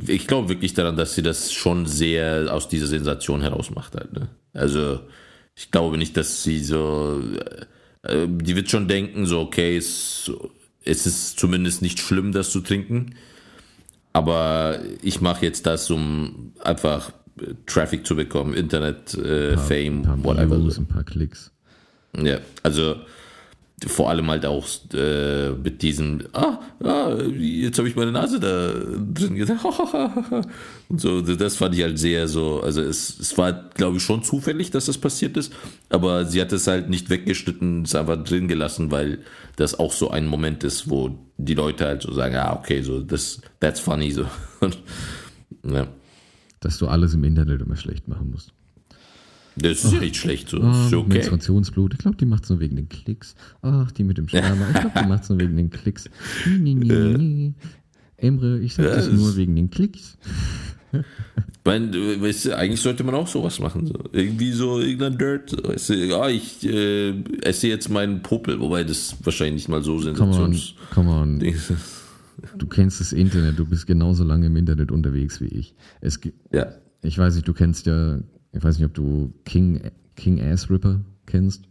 ich glaube wirklich daran, dass sie das schon sehr aus dieser Sensation heraus macht halt. Ne? Also ich glaube nicht, dass sie so, äh, die wird schon denken, so okay, es, es ist zumindest nicht schlimm, das zu trinken, aber ich mache jetzt das, um einfach äh, Traffic zu bekommen, Internet, äh, Fame, Ein paar whatever. Views, ein paar Klicks. Ja, also vor allem halt auch äh, mit diesem, ah, ah jetzt habe ich meine Nase da drin gesagt. <laughs> Und so, das fand ich halt sehr so, also es, es war, glaube ich, schon zufällig, dass das passiert ist, aber sie hat es halt nicht weggeschnitten, es einfach drin gelassen, weil das auch so ein Moment ist, wo die Leute halt so sagen, ah, okay, so, das, that's funny, so. <laughs> Ja, Dass du alles im Internet immer schlecht machen musst. Das ist ja nicht schlecht, so, Ah, ist okay. Menstruationsblut. Ich glaube, die macht es nur wegen den Klicks. Ach, die mit dem Sperma. Ich glaube, die macht es nur wegen den Klicks. Nee, nee, nee, nee. Emre, ich sag Ja, das das- nur wegen den Klicks. Du weißt, du, eigentlich sollte man auch sowas machen. So. Irgendwie so irgendein Dirt. Weißt du, ja, ich äh, esse jetzt meinen Popel, wobei das wahrscheinlich nicht mal so Come on, come on. <laughs> Du kennst das Internet. Du bist genauso lange im Internet unterwegs wie ich. Es gibt, Ja. ich weiß nicht, du kennst ja, ich weiß nicht, ob du King, King Ass Ripper kennst.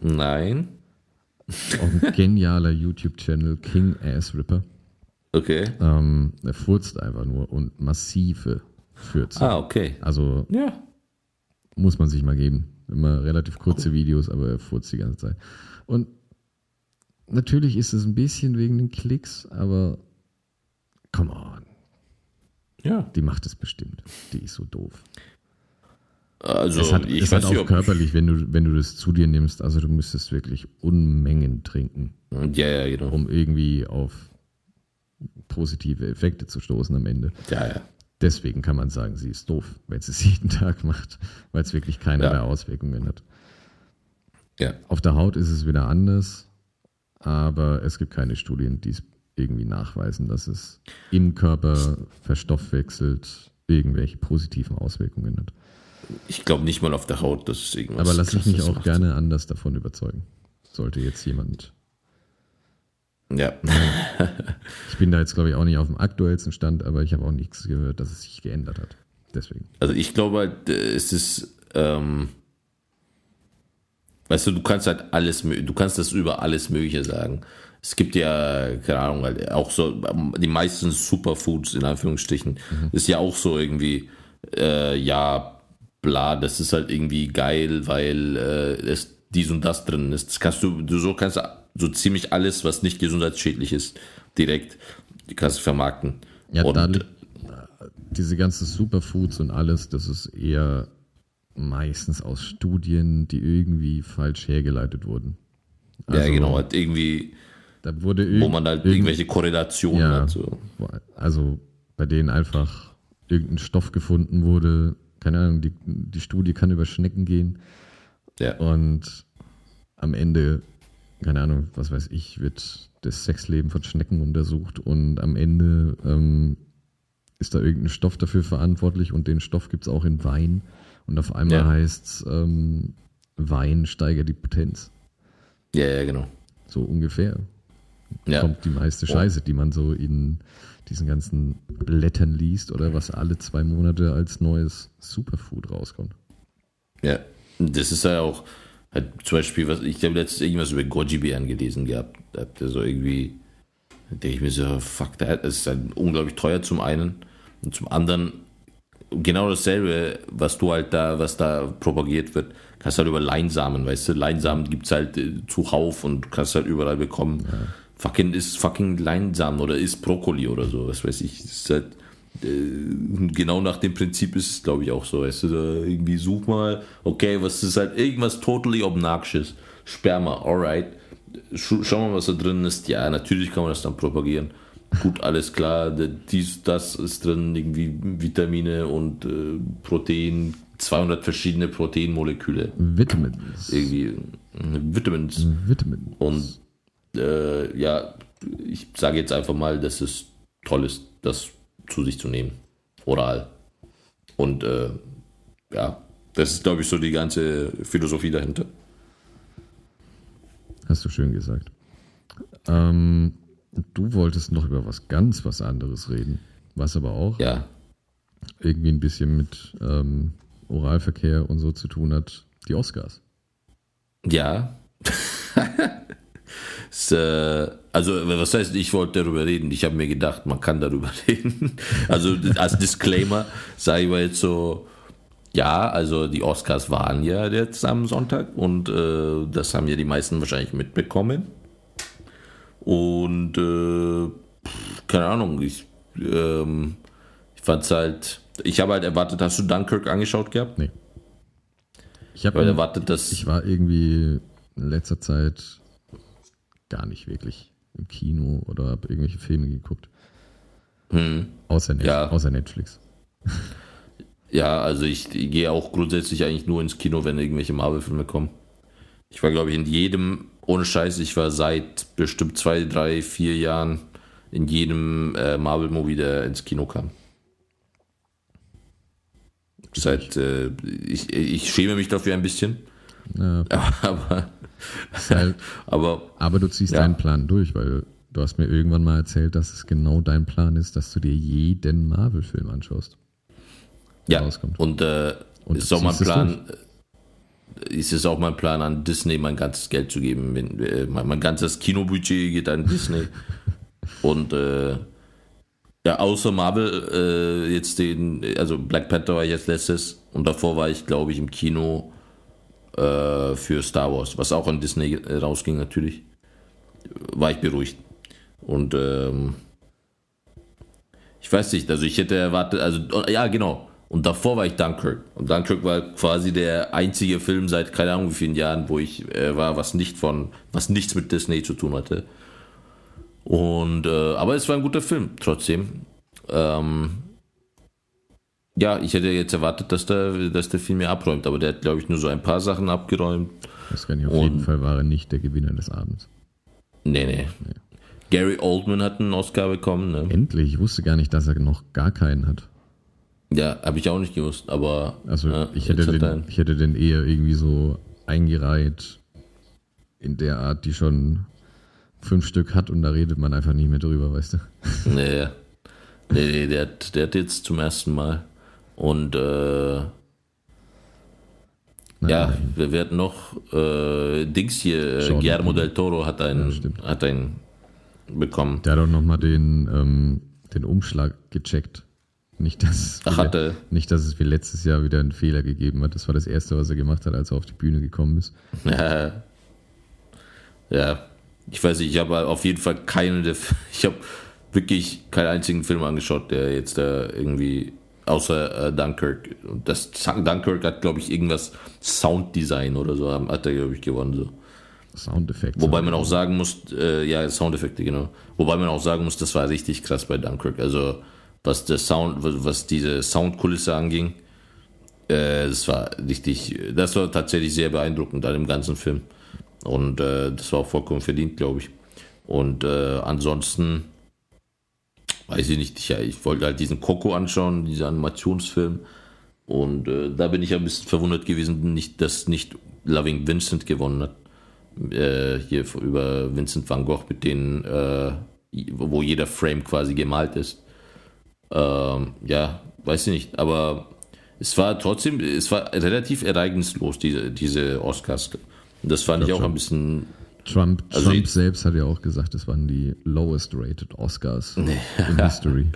Nein. Auch ein <laughs> genialer YouTube-Channel, King Ass Ripper. Okay. Ähm, er furzt einfach nur und massive Fürze. Ah, okay. Also Ja. muss man sich mal geben. Immer relativ kurze Videos, aber er furzt die ganze Zeit. Und natürlich ist es ein bisschen wegen den Klicks, aber come on, Ja. die macht es bestimmt. Die ist so doof. Also, es hat, ich es weiß hat nicht, auch körperlich, wenn du, wenn du das zu dir nimmst, also du müsstest wirklich Unmengen trinken, Ja, ja, genau. um irgendwie auf positive Effekte zu stoßen am Ende. Ja, ja. Deswegen kann man sagen, sie ist doof, weil sie es <laughs> jeden Tag macht, weil es wirklich keinerlei Ja. Auswirkungen hat. Ja. Auf der Haut ist es wieder anders, aber es gibt keine Studien, die es irgendwie nachweisen, dass es im Körper verstoffwechselt irgendwelche positiven Auswirkungen hat. Ich glaube nicht mal auf der Haut, dass es irgendwas Aber lass ich mich auch macht. gerne anders davon überzeugen. Sollte jetzt jemand. Ja. <laughs> Ich bin da jetzt, glaube ich, auch nicht auf dem aktuellsten Stand, aber ich habe auch nichts gehört, dass es sich geändert hat. Deswegen. Also ich glaube halt, äh, es ist, ähm, weißt du, du kannst halt alles, du kannst das über alles Mögliche sagen. Es gibt ja, keine Ahnung, auch so, ähm, die meisten Superfoods in Anführungsstrichen, ist ja auch so irgendwie, äh, ja, bla, das ist halt irgendwie geil, weil äh, es dies und das drin ist. Das kannst du, du so kannst so ziemlich alles, was nicht gesundheitsschädlich ist, direkt, kannst du vermarkten. Ja, und da liegt, äh, diese ganzen Superfoods und alles, das ist eher meistens aus Studien, die irgendwie falsch hergeleitet wurden. ja, Also, genau, halt irgendwie, Da wurde wo man halt irgend- irgendwelche Korrelationen Ja. hat. So. Also bei denen einfach irgendein Stoff gefunden wurde. Keine Ahnung, die, die Studie kann über Schnecken gehen Ja. und am Ende, keine Ahnung, was weiß ich, wird das Sexleben von Schnecken untersucht und am Ende ähm, ist da irgendein Stoff dafür verantwortlich und den Stoff gibt es auch in Wein und auf einmal Ja. heißt es, ähm, Wein steigert die Potenz. ja, ja, genau. So ungefähr Ja. kommt die meiste Scheiße, die man so in diesen ganzen Blättern liest oder was alle zwei Monate als neues Superfood rauskommt. Ja, das ist ja auch, halt zum Beispiel, was ich habe letztens irgendwas über Goji-Beeren gelesen gehabt. Da hat der so irgendwie, da denke ich mir so, fuck das ist halt unglaublich teuer zum einen und zum anderen genau dasselbe, was du halt da, was da propagiert wird, kannst halt über Leinsamen, weißt du, Leinsamen gibt's halt äh, zuhauf und du kannst halt überall bekommen. Fucking ist fucking Leinsamen oder ist Brokkoli oder so, was weiß ich. Das ist halt, äh, genau nach dem Prinzip ist es, glaube ich, auch so. Weißt du, irgendwie such mal, okay, was ist halt irgendwas totally obnoxious. Sperma, alright. Sch schau mal, was da drin ist. Ja, natürlich kann man das dann propagieren. Gut, alles klar, dies, das ist drin, irgendwie Vitamine und äh, Protein, 200 verschiedene Proteinmoleküle. Vitamins. Irgendwie äh, Vitamins. Vitamins. Und äh, ja, ich sage jetzt einfach mal, dass es toll ist, das zu sich zu nehmen. Oral. Und äh, ja, das ist, glaube ich, so die ganze Philosophie dahinter. Hast du schön gesagt. Ähm, du wolltest noch über was ganz was anderes reden, was aber auch Ja, irgendwie ein bisschen mit ähm, Oralverkehr und so zu tun hat. Die Oscars. ja. <laughs> Äh, also, was heißt, ich wollte darüber reden? Ich habe mir gedacht, man kann darüber <laughs> reden. Also, als Disclaimer sage ich mal jetzt so, ja, also die Oscars waren ja jetzt am Sonntag und äh, das haben ja die meisten wahrscheinlich mitbekommen. Und äh, keine Ahnung, ich, ähm, ich fand's halt, ich habe halt erwartet, hast du Dunkirk angeschaut gehabt? Nee. Ich habe erwartet, dass Ich war irgendwie in letzter Zeit gar nicht wirklich im Kino oder habe irgendwelche Filme geguckt. Außer, Net Ja. außer Netflix. <laughs> Ja, also ich gehe auch grundsätzlich eigentlich nur ins Kino, wenn irgendwelche Marvel-Filme kommen. Ich war, glaube ich, in jedem, ohne Scheiß, ich war seit bestimmt zwei, drei, vier Jahren in jedem äh, Marvel-Movie, der ins Kino kam. Seit, äh, ich, ich schäme mich dafür ein bisschen, Ja, <laughs> aber, <laughs> aber aber du ziehst Ja. deinen Plan durch, weil du hast mir irgendwann mal erzählt, dass es genau dein Plan ist, dass du dir jeden Marvel-Film anschaust. ja, rauskommt. und, äh, Und ist auch mein Plan, äh, ist es auch mein Plan, an Disney mein ganzes Geld zu geben. Äh, mein, mein ganzes Kinobudget geht an Disney. <laughs> Und äh, ja, außer Marvel, äh, jetzt den, also Black Panther war ich jetzt letztes und davor war ich, glaube ich, im Kino äh, für Star Wars, was auch an Disney rausging natürlich. War ich beruhigt. Und ähm, ich weiß nicht, also ich hätte erwartet, also ja, genau. Und davor war ich Dunkirk. Und Dunkirk war quasi der einzige Film seit keine Ahnung wie vielen Jahren, wo ich äh, war, was nicht von, was nichts mit Disney zu tun hatte. Und äh, aber es war ein guter Film, trotzdem. Ähm, ja, ich hätte jetzt erwartet, dass der, dass der Film mehr abräumt, aber der hat, glaube ich, nur so ein paar Sachen abgeräumt. Das kann ich auf Und- jeden Fall war er nicht der Gewinner des Abends. Nee, nee. Gary Oldman hat einen Oscar bekommen, ne? Endlich, ich wusste gar nicht, dass er noch gar keinen hat. Ja, habe ich auch nicht gewusst, aber. Also ja, ich, hätte den, ich hätte den eher irgendwie so eingereiht in der Art, die schon fünf Stück hat und da redet man einfach nicht mehr drüber, weißt du? Nee, nee, nee der, hat, der hat jetzt zum ersten Mal. Und äh, ja, wir werden noch äh, Dings hier, äh, Guillermo del Toro hat einen, Ja, hat einen bekommen. Der hat auch nochmal den, ähm, den Umschlag gecheckt. Nicht dass, Ach, hat er? nicht, dass es wie letztes Jahr wieder einen Fehler gegeben hat. Das war das Erste, was er gemacht hat, als er auf die Bühne gekommen ist. Ja, ja. ich weiß nicht, ich habe auf jeden Fall keine, der, <laughs> ich habe wirklich keinen einzigen Film angeschaut, der jetzt da irgendwie, außer äh, Dunkirk. Und das Dunkirk hat, glaube ich, irgendwas Sounddesign oder so, hat er, glaube ich, gewonnen. So. Soundeffekte. Wobei man auch sagen muss, äh, ja, Soundeffekte, genau. Wobei man auch sagen muss, das war richtig krass bei Dunkirk. Also, was der Sound, was diese Soundkulisse anging, äh, das war richtig, das war tatsächlich sehr beeindruckend an dem ganzen Film. Und äh, das war auch vollkommen verdient, glaube ich. Und äh, ansonsten, weiß ich nicht, ich, ich wollte halt diesen Coco anschauen, diesen Animationsfilm. Und äh, da bin ich ein bisschen verwundert gewesen, nicht, dass nicht Loving Vincent gewonnen hat äh, hier über Vincent van Gogh, mit denen, äh, wo jeder Frame quasi gemalt ist. Ähm, ja, weiß ich nicht, aber es war trotzdem, es war relativ ereignislos, diese, diese Oscars. Und das fand ich, glaub auch schon. ein bisschen, Trump, Also Trump selbst hat ja auch gesagt, das waren die lowest rated Oscars <laughs> in History.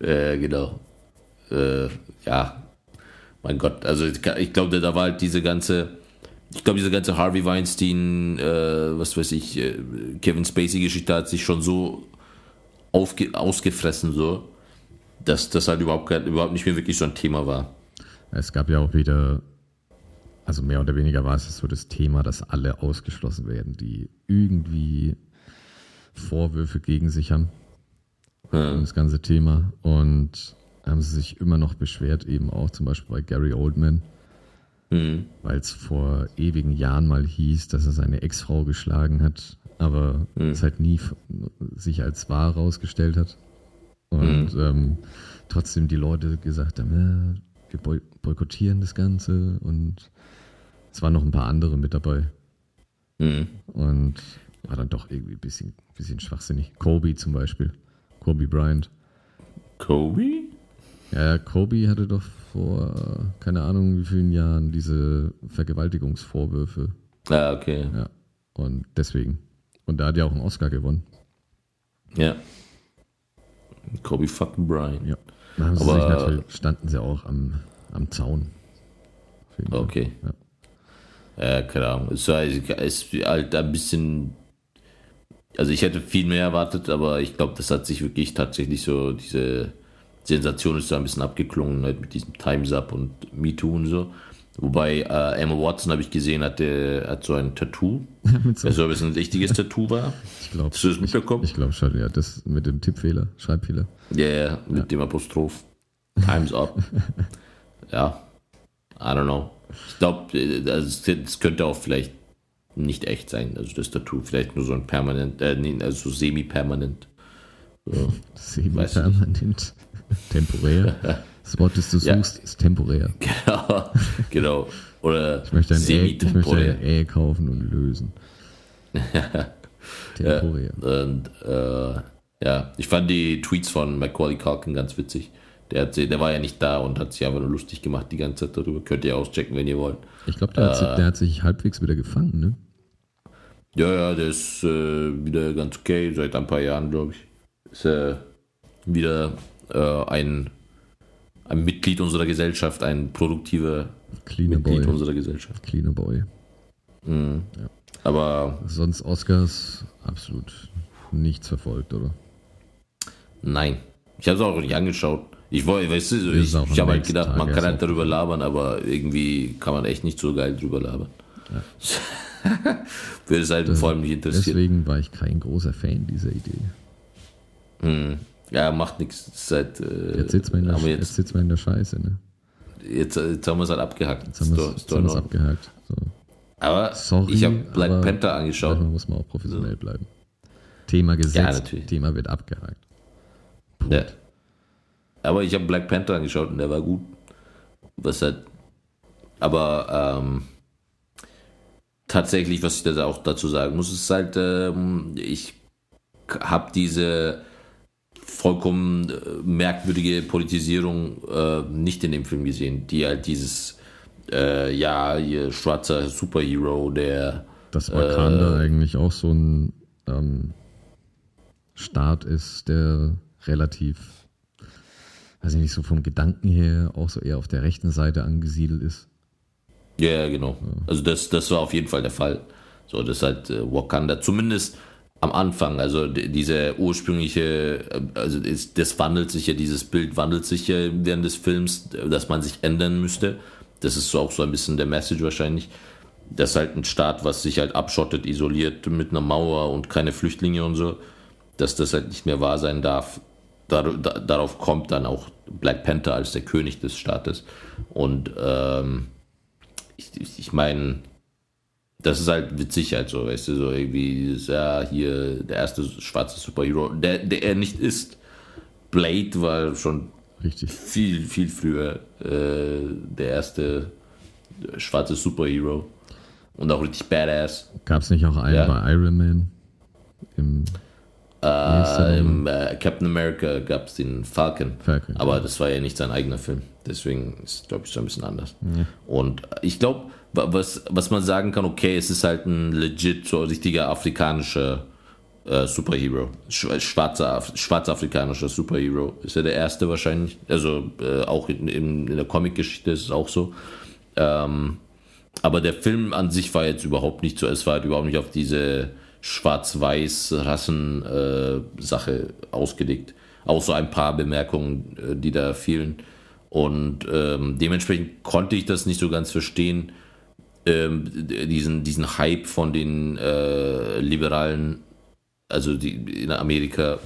äh, genau. Äh, ja, mein Gott, also ich ich glaube, da war halt diese ganze, ich glaube, diese ganze Harvey Weinstein, äh, was weiß ich, äh, Kevin Spacey-Geschichte hat sich schon so aufge ausgefressen, so, dass das halt überhaupt, überhaupt nicht mehr wirklich so ein Thema war. Es gab ja auch wieder, also mehr oder weniger war es so das Thema, dass alle ausgeschlossen werden, die irgendwie Vorwürfe gegen sich haben. Ja. Das ganze Thema. Und haben sie sich immer noch beschwert, eben auch zum Beispiel bei Gary Oldman, Hm. weil es vor ewigen Jahren mal hieß, dass er seine Ex-Frau geschlagen hat, aber es halt nie sich als wahr rausgestellt hat. Und ähm, trotzdem die Leute gesagt haben, ja, wir boy boykottieren das Ganze und es waren noch ein paar andere mit dabei. Hm. Und war dann doch irgendwie ein bisschen, bisschen schwachsinnig. Kobe zum Beispiel. Kobe Bryant. Kobe? Ja, Kobe hatte doch vor, keine Ahnung wie vielen Jahren, diese Vergewaltigungsvorwürfe. Ah, okay. Ja. Und deswegen. Und da hat er auch einen Oscar gewonnen. Ja. Kobe fucking Bryant. Ja. Da haben sie Aber- sich natürlich, standen sie auch am, am Zaun. Okay. Ja. Ja, keine Ahnung. Es war es ist halt ein bisschen. Also ich hätte viel mehr erwartet, aber ich glaube, das hat sich wirklich tatsächlich so, diese Sensation ist so ein bisschen abgeklungen halt mit diesem Time's Up und Me Too und so. Wobei äh, Emma Watson, habe ich gesehen, hatte, hat so ein Tattoo. <laughs> So, Also ob es ein richtiges Tattoo war. ich glaube Hast du das mitbekommen? ich glaub schon, ja. Das mit dem Tippfehler, Schreibfehler. Ja, ja, mit dem Apostroph. Time's up. <laughs> ja. I don't know. Ich glaube, das könnte auch vielleicht nicht echt sein. Also das Tattoo vielleicht nur so ein permanent, äh, nee, also semi-permanent. So. <laughs> Semi-permanent. Temporär. Das Wort, das du Ja. suchst, ist temporär. <laughs> genau. genau. Oder Ich möchte ein Ä, ich möchte ein Ä kaufen und lösen. <laughs> Temporär. Und äh, ja, ich fand die Tweets von Macaulay Culkin ganz witzig. Der, hat, sie- der war ja nicht da und hat sich einfach nur lustig gemacht die ganze Zeit darüber. Könnt ihr auschecken, wenn ihr wollt. Ich glaube, der, hat Äh. sich- der hat sich halbwegs wieder gefangen, ne? Ja, ja, der ist äh, wieder ganz okay, seit ein paar Jahren, glaube ich. Ist äh, wieder äh, ein, ein Mitglied unserer Gesellschaft, ein produktiver Cleaner Mitglied Boy. unserer Gesellschaft. Cleaner Boy. Aber Sonst Oscars absolut nichts verfolgt, oder? nein, ich habe es auch nicht angeschaut. Ich wollte, weißt du, ich, ich habe halt gedacht, Tag man kann halt darüber labern, aber irgendwie kann man echt nicht so geil drüber labern. <laughs> Würde es halt vor allem nicht interessieren. Deswegen war ich kein großer Fan dieser Idee. Ja, macht nichts. Ist Halt, äh, Jetzt sitzt man in der, wir jetzt, jetzt, man in der Scheiße, ne? jetzt, jetzt haben wir es halt abgehakt. Jetzt haben wir es abgehakt. So. Aber Sorry, ich habe Black aber Panther angeschaut. Manchmal muss man auch professionell bleiben. Thema Ja, gesetzt, natürlich. Thema wird abgehakt. Ja. Aber ich habe Black Panther angeschaut und der war gut. Was halt. Aber ähm, tatsächlich, was ich da auch dazu sagen muss, ist halt, ähm, ich habe diese vollkommen äh, merkwürdige Politisierung äh, nicht in dem Film gesehen, die halt dieses, äh, ja, ihr schwarzer Superhero, der Dass Wakanda Äh. eigentlich auch so ein ähm, Staat ist, der relativ, weiß ich nicht, so vom Gedanken her auch so eher auf der rechten Seite angesiedelt ist. Ja, ja, genau. Also das, das war auf jeden Fall der Fall. So, das halt äh, Wakanda, zumindest am Anfang, also diese ursprüngliche, äh, also das wandelt sich ja, dieses Bild wandelt sich ja während des Films, äh, dass man sich ändern müsste. Das ist so auch so ein bisschen der Message wahrscheinlich. Das ist halt ein Staat, was sich halt abschottet, isoliert mit einer Mauer und keine Flüchtlinge und so, dass das halt nicht mehr wahr sein darf. Dar, da, darauf kommt dann auch Black Panther als der König des Staates. Und ähm, ich, ich meine, das ist halt witzig halt so, weißt du, so irgendwie, dieses, ja, hier der erste schwarze Superhero, der, der er nicht ist. Blade war schon Richtig. viel, viel früher äh, der erste schwarze Superhero. Und auch richtig badass. Gab es nicht auch einen Ja. bei Iron Man? Im, Äh? Im äh, Captain America gab es den Falcon. Falcon, Aber ja. das war ja nicht sein eigener Film. Deswegen ist glaube ich, so ein bisschen anders. Und ich glaube, was, was man sagen kann, okay, es ist halt ein legit, so richtiger afrikanischer äh, Superhero. Sch- Schwarzer, Af- schwarzafrikanischer Superhero. Ist ja der erste wahrscheinlich. Also äh, auch in, in, in der Comic-Geschichte ist es auch so. Ähm, aber der Film an sich war jetzt überhaupt nicht so, es war halt überhaupt nicht auf diese Schwarz-Weiß-Rassen-Sache ausgelegt. Außer ein paar Bemerkungen, äh, die da fielen. Und ähm, dementsprechend konnte ich das nicht so ganz verstehen, ähm, diesen, diesen Hype von den äh, Liberalen, also die in Amerika,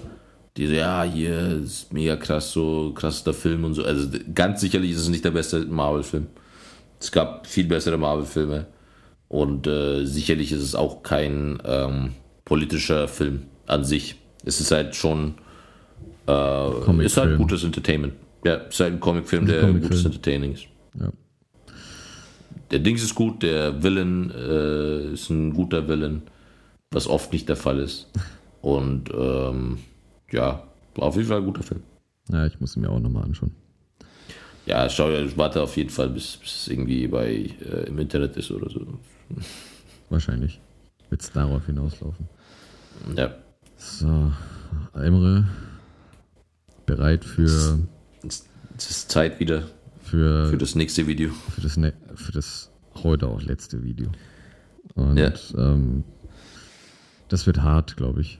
die so, ja, hier ist mega krass, so krasser Film und so. Also ganz sicherlich ist es nicht der beste Marvel-Film. Es gab viel bessere Marvel-Filme. Und äh, sicherlich ist es auch kein ähm, politischer Film an sich. Es ist halt schon äh, ist halt gutes Entertainment. Ja, es ist halt ein Comicfilm, der Comicfilm. gutes Entertaining ist. Ja. Der Dings ist gut, der Villain äh, ist ein guter Villain, was oft nicht der Fall ist. Und ähm, ja, war auf jeden Fall ein guter Film. ja, ich muss ihn mir auch nochmal anschauen. Ja, schau, ich warte auf jeden Fall, bis, bis es irgendwie bei äh, im Internet ist oder so. Wahrscheinlich wird es darauf hinauslaufen. Ja, So, Emre, bereit für, es es ist Zeit wieder für, für das nächste Video. für, das, ne für das heute auch letzte Video. Und Ja. ähm, das wird hart, glaube ich.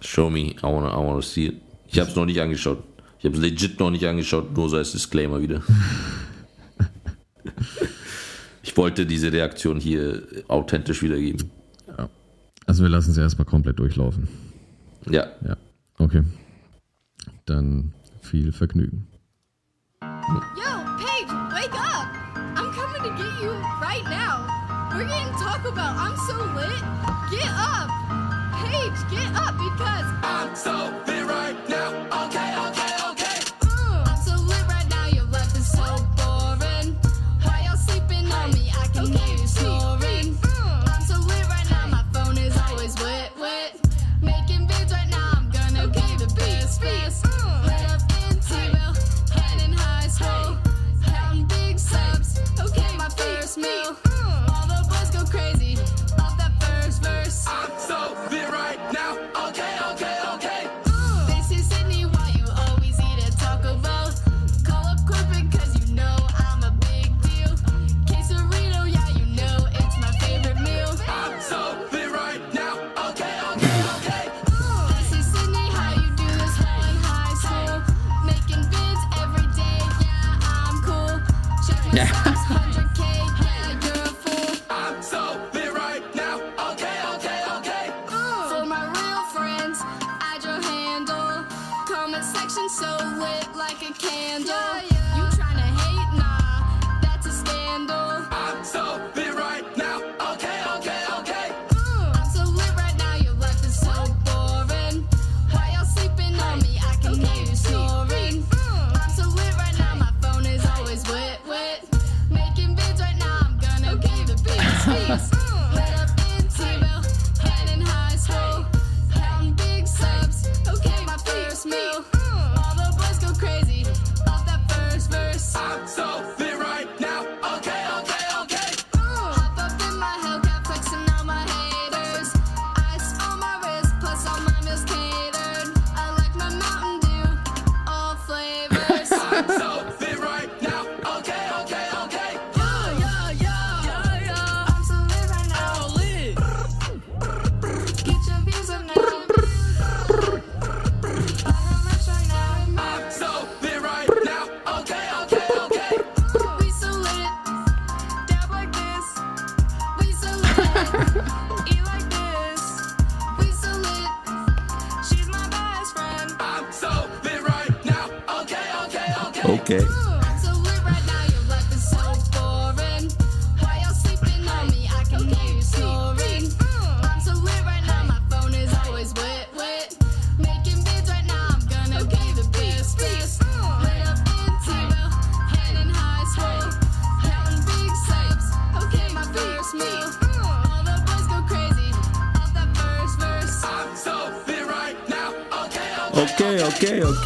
Show me, I wanna, I wanna see it. Ich habe es noch nicht angeschaut. Ich habe es legit noch nicht angeschaut, nur so als Disclaimer wieder. ich wollte diese Reaktion hier authentisch wiedergeben. Also wir lassen es erstmal komplett durchlaufen. Ja, Ja, okay. Dann viel Vergnügen. Yo,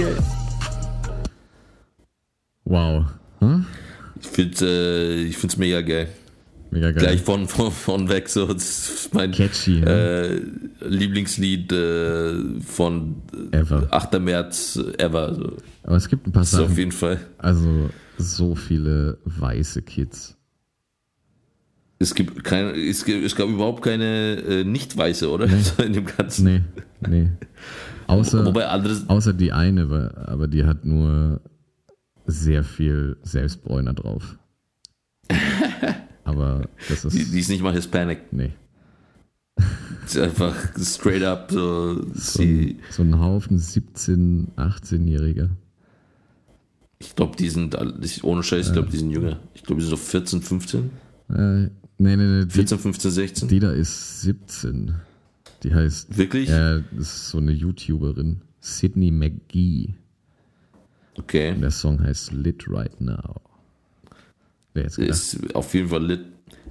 okay. Wow. Hm? Ich find's, äh, ich find's mega geil. Mega geil. Gleich von, von, von weg so. Das ist mein Catchy, ne? äh, Lieblingslied äh, von Ever. 8. März ever. So. Aber es gibt ein paar ist auf Sachen. jeden Fall. Also so viele weiße Kids. Es gibt keine, es, gibt, es gab überhaupt keine äh, Nicht-Weiße, oder? So <laughs> in dem Ganzen. Nee, nee. Außer, Wobei außer die eine, aber- aber die hat nur sehr viel Selbstbräuner drauf. Aber das die, ist. die ist nicht mal Hispanic. Nee. Die ist einfach straight up so. So ein, so ein Haufen 17-, 18-Jähriger. ich glaube, die sind, ohne Scheiß, ich glaube, die sind jünger. Ich glaube, die sind so 14, 15. Äh, nee, nee, nee. Die, 14, 15, 16. die da ist 17. Die heißt. Wirklich? Ja, das ist so eine YouTuberin. Sydney McGee. Okay. Und der Song heißt Lit Right Now. Wer jetzt gedacht? Ist auf jeden Fall lit.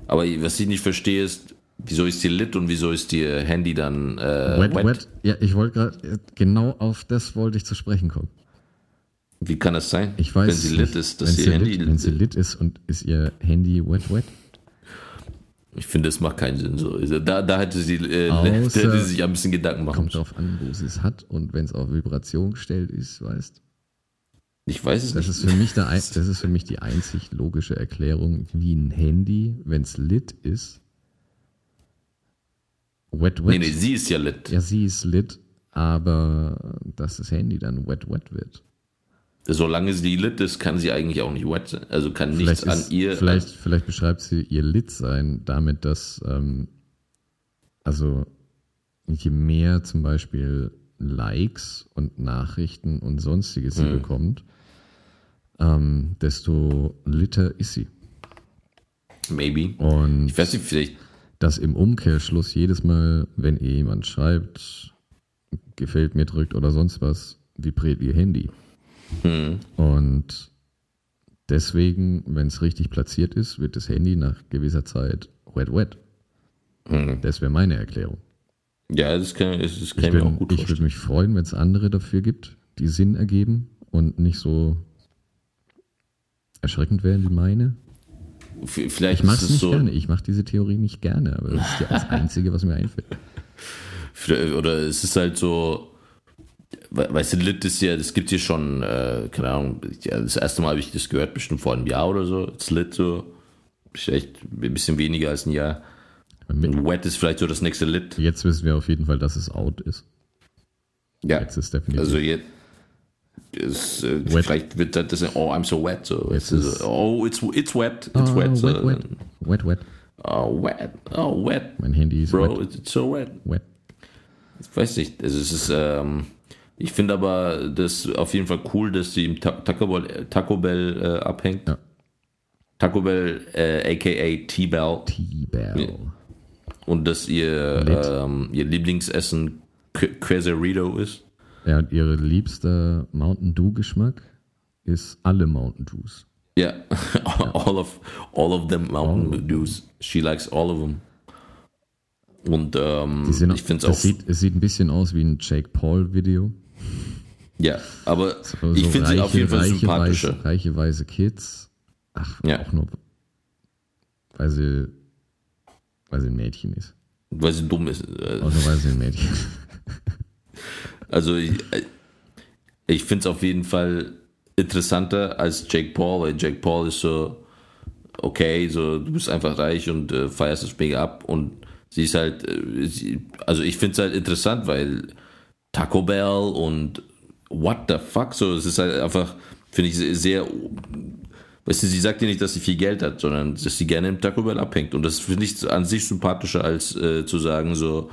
Aber was ich nicht verstehe, ist, wieso ist die lit und wieso ist ihr Handy dann äh, wet, wet? wet, Ja, ich wollte gerade, genau auf das wollte ich zu sprechen kommen. Wie kann das sein? Ich weiß Wenn sie lit nicht, ist, wenn dass sie ihr Handy lit, wenn sie lit ist und ist ihr Handy wet, wet? Ich finde, das macht keinen Sinn. So. Also Da, da hätte sie äh, <laughs> Außer- hätte sie sich ein bisschen Gedanken machen Kommt drauf an, wo sie es hat und wenn es auf Vibration gestellt ist, weißt Ich weiß es Das nicht. ist für mich der, das ist für mich die einzig logische Erklärung, wie ein Handy, wenn es lit ist, wet, wet. nee, nee, sie ist ja lit. Ja, sie ist lit, aber dass das Handy dann wet, wet wird. Solange sie lit ist, kann sie eigentlich auch nicht wet sein. Also kann nichts Vielleicht, an ist, ihr. vielleicht, vielleicht beschreibt sie ihr Lit-Sein damit, dass, ähm, also je mehr zum Beispiel Likes und Nachrichten und sonstiges sie Hm. bekommt, ähm, desto litter ist sie. Maybe. Und Ich weiß nicht, vielleicht. dass im Umkehrschluss jedes Mal, wenn ihr jemand schreibt, gefällt mir drückt oder sonst was, vibriert ihr Handy. Hm. Und deswegen, wenn es richtig platziert ist, wird das Handy nach gewisser Zeit wet wet. Hm. Das wäre meine Erklärung. Ja, das kann, das das kann Ich, bin, auch gut ich würde mich freuen, wenn es andere dafür gibt, die Sinn ergeben und nicht so erschreckend wären wie meine. Vielleicht Ich mache es nicht so. gerne. Ich mache diese Theorie nicht gerne, aber das ist ja das <laughs> Einzige, was mir einfällt. Oder es ist halt so, weißt du, Lit ist ja, das gibt hier schon, äh, keine Ahnung, das erste Mal habe ich das gehört, bestimmt vor einem Jahr oder so. Das Lit so, vielleicht ein bisschen weniger als ein Jahr. Mit, Wet ist vielleicht so das nächste Lit. jetzt wissen wir auf jeden Fall, dass es out ist. Ja, Jetzt ist definitiv. also jetzt. Ist, äh, vielleicht wird das, das oh, I'm so wet. So. Jetzt ist- oh, it's, it's wet. It's Ah, wet. So. wet, wet, wet, wet. Oh, wet. Oh, wet. Mein Handy ist Bro, wet, it's so wet. wet. Ich weiß nicht. Also es ist, ähm, ich finde aber das auf jeden Fall cool, dass sie im Ta Taco Bell, Taco Bell äh, abhängt. Ja. Taco Bell, äh, aka T-Bell. T-Bell. Und dass ihr, ähm, ihr Lieblingsessen Qu- Quesarito ist. Ja, und ihre liebster Mountain Dew Geschmack ist alle Mountain Dews. Ja, <laughs> all of all of them Mountain Dews. She likes all of them. Und ähm, ich finde es auch, sieht, es sieht ein bisschen aus wie ein Jake Paul Video. Ja, aber So, ich finde sie auf jeden Fall reiche, sympathischer. Weiße, reiche weiße Kids. Ach, Ja. auch nur, weil sie, weil sie ein Mädchen ist. weil sie dumm ist. Äh, Auch nur weil sie ein Mädchen ist. Also ich, ich finde es auf jeden Fall interessanter als Jake Paul, weil Jake Paul ist so, okay, so du bist einfach reich und äh, feierst das mega ab und sie ist halt, äh, sie, also ich finde es halt interessant, weil Taco Bell und what the fuck, so es ist halt einfach, finde ich sehr, Weißt du, sie sagt ja nicht, dass sie viel Geld hat, sondern dass sie gerne im Taco Bell abhängt. Und das finde ich an sich sympathischer, als äh, zu sagen, so,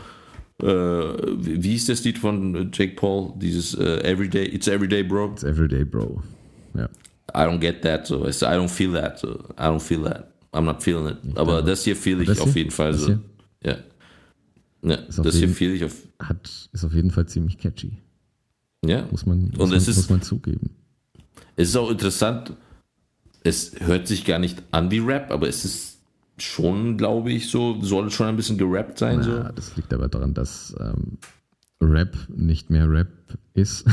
äh, wie hieß das Lied von Jake Paul? Dieses äh, Everyday, It's Everyday, Bro. It's everyday, bro. Ja. I don't get that, so, weißt du, I don't feel that, so, I don't feel that, I'm not feeling it. Aber das hier feel ich auf jeden Fall so. Ja. Ja, das hier jeden- feel ich auf, Hat, ist auf jeden Fall ziemlich catchy. ja. Muss man, muss Und man, es ist- muss man zugeben. Es ist auch interessant, es hört sich gar nicht an wie Rap, aber es ist schon, glaube ich, so, soll schon ein bisschen gerappt sein, so. Ja, das liegt aber daran, dass ähm, Rap nicht mehr Rap ist.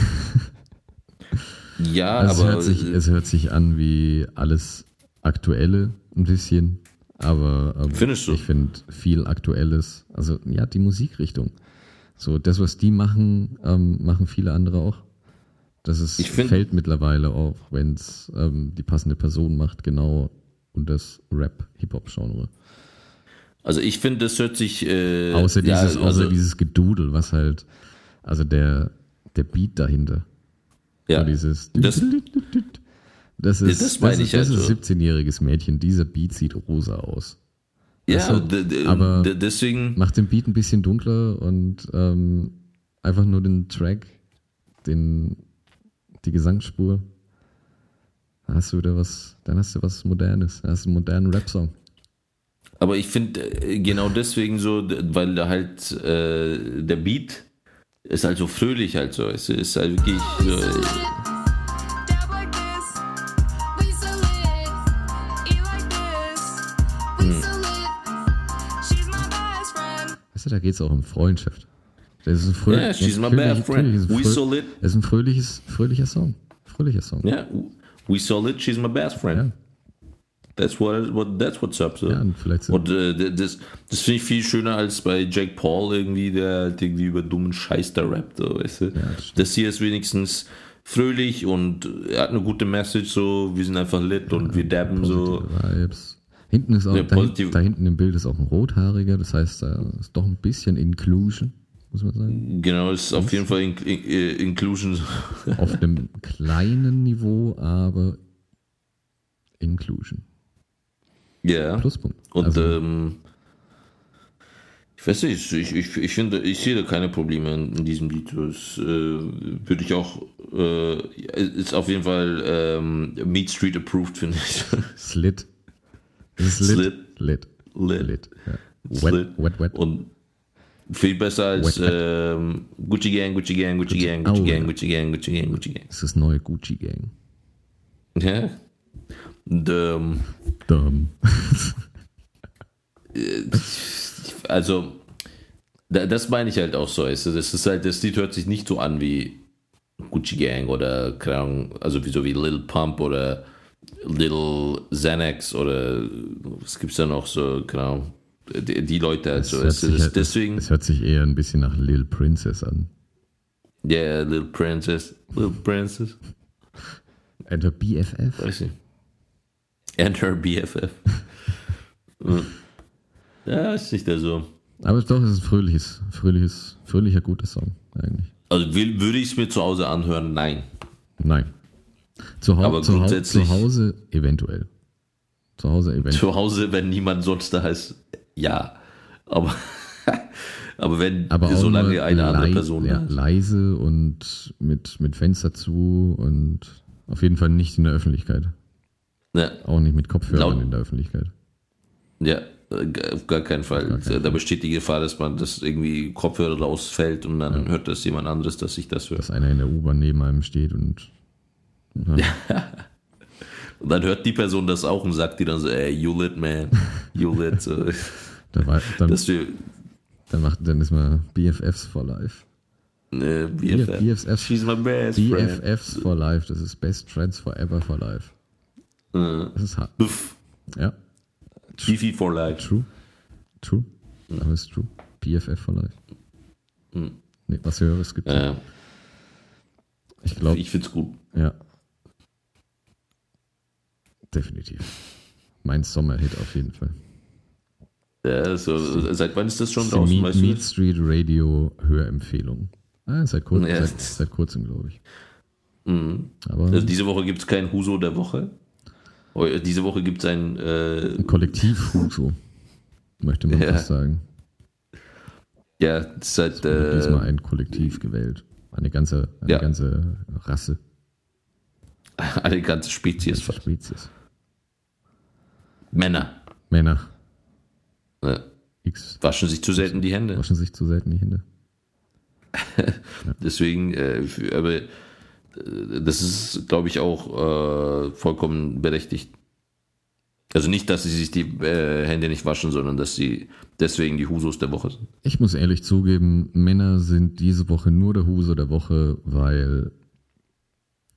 Ja, Also es, aber hört sich, es hört sich an wie alles Aktuelle ein bisschen, aber ähm, Findest du? ich finde viel Aktuelles, also ja, die Musikrichtung. So, das, was die machen, ähm, machen viele andere auch. Das ist, Ich find- fällt mittlerweile auch, wenn es ähm, die passende Person macht, genau unter das Rap-Hip-Hop-Genre. also ich finde, das hört sich äh, Außer dieses, ja, außer also, dieses Gedudel, was halt, also der, der Beat dahinter. ja, So dieses. das, Das ist, das das ist, das ist so. 17-jähriges Mädchen. Dieser Beat sieht rosa aus. ja, d- aber- deswegen, Macht den Beat ein bisschen dunkler und ähm, einfach nur den Track, den, die Gesangsspur. Dann hast du wieder was, dann hast du was Modernes. Dann hast du einen modernen Rap-Song. aber ich finde äh, genau deswegen so, weil da halt äh, der Beat ist halt so fröhlich halt so, es ist halt wirklich so, Weißt du, da geht es auch um Freundschaft. Das ist ein fröh Yeah, she's my best friend. ist We so lit. Das ist ein fröhliches, fröhlicher Song. Fröhlicher Song. ja, we saw it, she's my best friend. Ja. That's what, what that's what's up so. Ja, und vielleicht sind Und äh, das, das finde ich viel schöner als bei Jake Paul irgendwie, der halt irgendwie über dummen Scheiß da rappt. So, weißt du? das stimmt. das hier ist wenigstens fröhlich und er hat eine gute Message, so wir sind einfach lit und wir dabben so. Vibes. Hinten ist auch, Ja, da, da hinten im Bild ist auch ein Rothaariger, das heißt, da ist doch ein bisschen Inclusion, muss man sagen. Genau, ist auf jeden Fall in, in, äh, Inclusion. <laughs> Auf einem kleinen Niveau, aber Inclusion. Ja. Pluspunkt. Und also, ähm, ich weiß nicht, ich, ich, ich finde, ich sehe da keine Probleme in, in diesem Lied. Das äh, würde ich auch, äh, ist auf jeden Fall ähm, Meat Street approved, finde ich. Slit. Ist lit. Lit. Lit. Lit. Ja. Wet, wet, wet. Und viel besser als Wet, wet. ähm, Gucci Gang, Gucci Gang, Gucci Gucci- Gang, Gucci Oh, Gang. Gucci Gang, Gucci Gang, Gucci Gang. Das ist das neue Gucci Gang. Ja. Ähm, Dumm. also, da, das meine ich halt auch so. Das ist halt, das Lied hört sich nicht so an wie Gucci Gang oder, keine Ahnung, also wie so wie Lil Pump oder Lil Xanax oder was gibt's da noch so, Ahnung, die, die Leute halt Es hört, sich, deswegen, es hört sich eher ein bisschen nach Lil Princess an. yeah, Lil Princess, Lil Princess, Enter BFF. weiß ich. And her BFF. <laughs> Ja, ist nicht da so. Aber doch, es ist ein fröhliches, fröhliches, fröhlicher, guter Song, eigentlich. Also will, würde ich es mir zu Hause anhören? Nein. Nein. Zu, hau Aber zu, hau grundsätzlich- zu Hause eventuell. Zu Hause eventuell. Zu Hause, wenn niemand sonst da ist, ja. Aber, <laughs> aber wenn Aber solange eine andere Person ja, da ist. leise und mit, mit Fenster zu und auf jeden Fall nicht in der Öffentlichkeit. Ja, Auch nicht mit Kopfhörern Laut- in der Öffentlichkeit. ja, äh, auf gar keinen Fall. Da besteht die Gefahr, dass man das irgendwie Kopfhörer rausfällt und dann hört das jemand anderes, dass ich das höre. Dass einer in der U-Bahn neben einem steht und <laughs> Und dann hört die Person das auch und sagt die dann so, ey, you lit, man. You lit. So. <laughs> da war, dann, Dass wir, dann, macht, dann ist man BFFs for life. äh, BFF. BFF. She's my best friend. BFFs for life, das ist Best Friends Forever for life. Äh, Das ist hart. Buff. Ja, Fifi for life. true. True. Aber ist true. BFF for life. Nee, was Höheres gibt Äh, Ich glaube, ich find's gut. ja. Definitiv. Mein Sommerhit auf jeden Fall. Ja, so, seit wann ist das schon draußen? Meat das? Street Radio Hörempfehlung. Ah, seit, kur Ja. seit, seit kurzem, glaube ich. Mhm. Aber Also diese Woche gibt es kein Huso der Woche. Oh, Diese Woche gibt es ein äh, Kollektiv-Huso, möchte man Ja. fast sagen. ja, es ist halt, Wurde diesmal äh, ein Kollektiv gewählt. Eine ganze, eine Ja. ganze Rasse. <laughs> Eine ganze Spezies. fast. Spezies. Männer Männer. äh, X waschen sich zu selten die Hände. waschen sich zu selten die Hände. <laughs> Deswegen, äh, für, aber äh, das ist, glaube ich, auch äh, vollkommen berechtigt. Also nicht, dass sie sich die äh, Hände nicht waschen, sondern dass sie deswegen die Husos der Woche sind. Ich muss ehrlich zugeben, Männer sind diese Woche nur der Huse der Woche, weil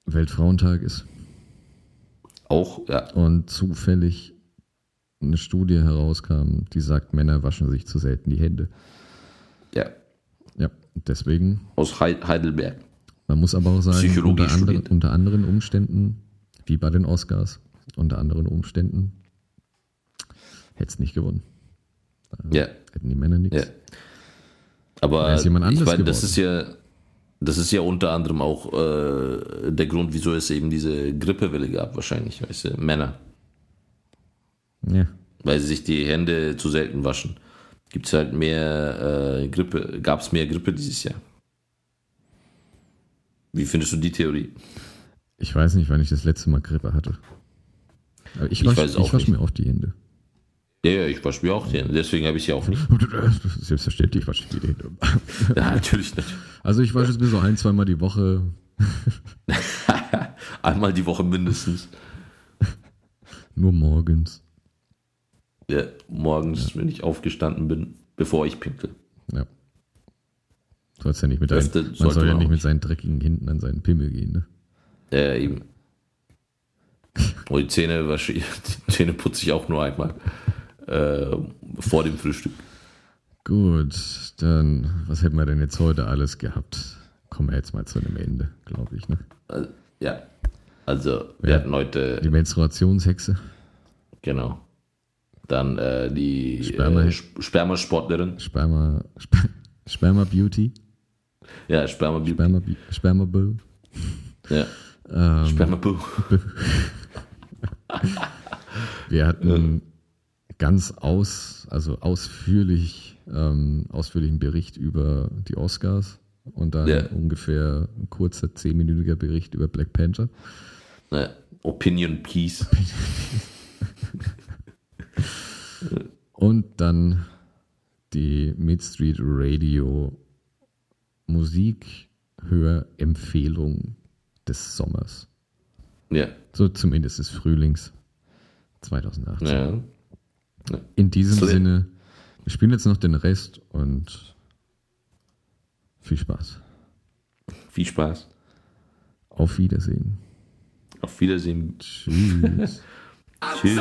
Weltfrauentag ist Auch, ja, und zufällig eine Studie herauskam, die sagt, Männer waschen sich zu selten die Hände. ja, Ja, deswegen, aus Hei- Heidelberg. man muss aber auch sagen, unter, andere, unter anderen Umständen, wie bei den Oscars, unter anderen Umständen, hätte es nicht gewonnen. Ja, Hätten die Männer nichts. ja. Aber ist jemand ich anderes meine, das ist ja, das ist ja unter anderem auch äh, der Grund, wieso es eben diese Grippewelle gab, wahrscheinlich, weißt du, Männer. Ja. weil sie sich die Hände zu selten waschen. Gibt es halt mehr äh, Grippe, gab es mehr Grippe dieses Jahr. Wie findest du die Theorie? Ich weiß nicht, wann ich das letzte Mal Grippe hatte. Aber ich Ich wasche auch ich wasch mir oft die Hände. Ja, ja, ich wasche mir auch die Hände, deswegen habe ich sie auch nicht. <laughs> Selbstverständlich wasche ich die Hände. Ja, natürlich nicht. Also ich wasche es mir so ein, zweimal die Woche. <laughs> Einmal die Woche mindestens. Nur morgens. Ja, morgens, wenn ich aufgestanden bin, bevor ich pinkel. Ja. Sollst ja nicht mit Öfter man soll ja nicht mit seinen dreckigen Händen an seinen Pimmel gehen, ne? Ja, eben. <laughs> Und die Zähne, wasche ich, <laughs> die Zähne putze ich auch nur einmal. Äh, vor dem Frühstück. Gut, dann, was hätten wir denn jetzt heute alles gehabt? Kommen wir jetzt mal zu einem Ende, glaube ich, ne? Also, ja. Also, wir Ja. hatten heute. Die Menstruationshexe, Genau. Dann äh, die Sperma- äh, Sp- Spermasportlerin. Sperma, Sp Sperma Beauty, Ja, Sperma Sperma, Sperma Bull. Ja. Ähm, Sperma <laughs> Wir hatten ganz aus, also ausführlich, ähm, ausführlichen Bericht über die Oscars und dann Ja. ungefähr ein kurzer zehnminütiger Bericht über Black Panther. Opinion Piece. <laughs> Und dann die Mid Street Radio Musikhörempfehlung des Sommers. Ja. So zumindest des Frühlings 2018. ja. In diesem So, ja. Sinne, wir spielen jetzt noch den Rest und viel Spaß. Viel Spaß. Auf Wiedersehen. Auf Wiedersehen. Tschüss. <laughs> Tschüss.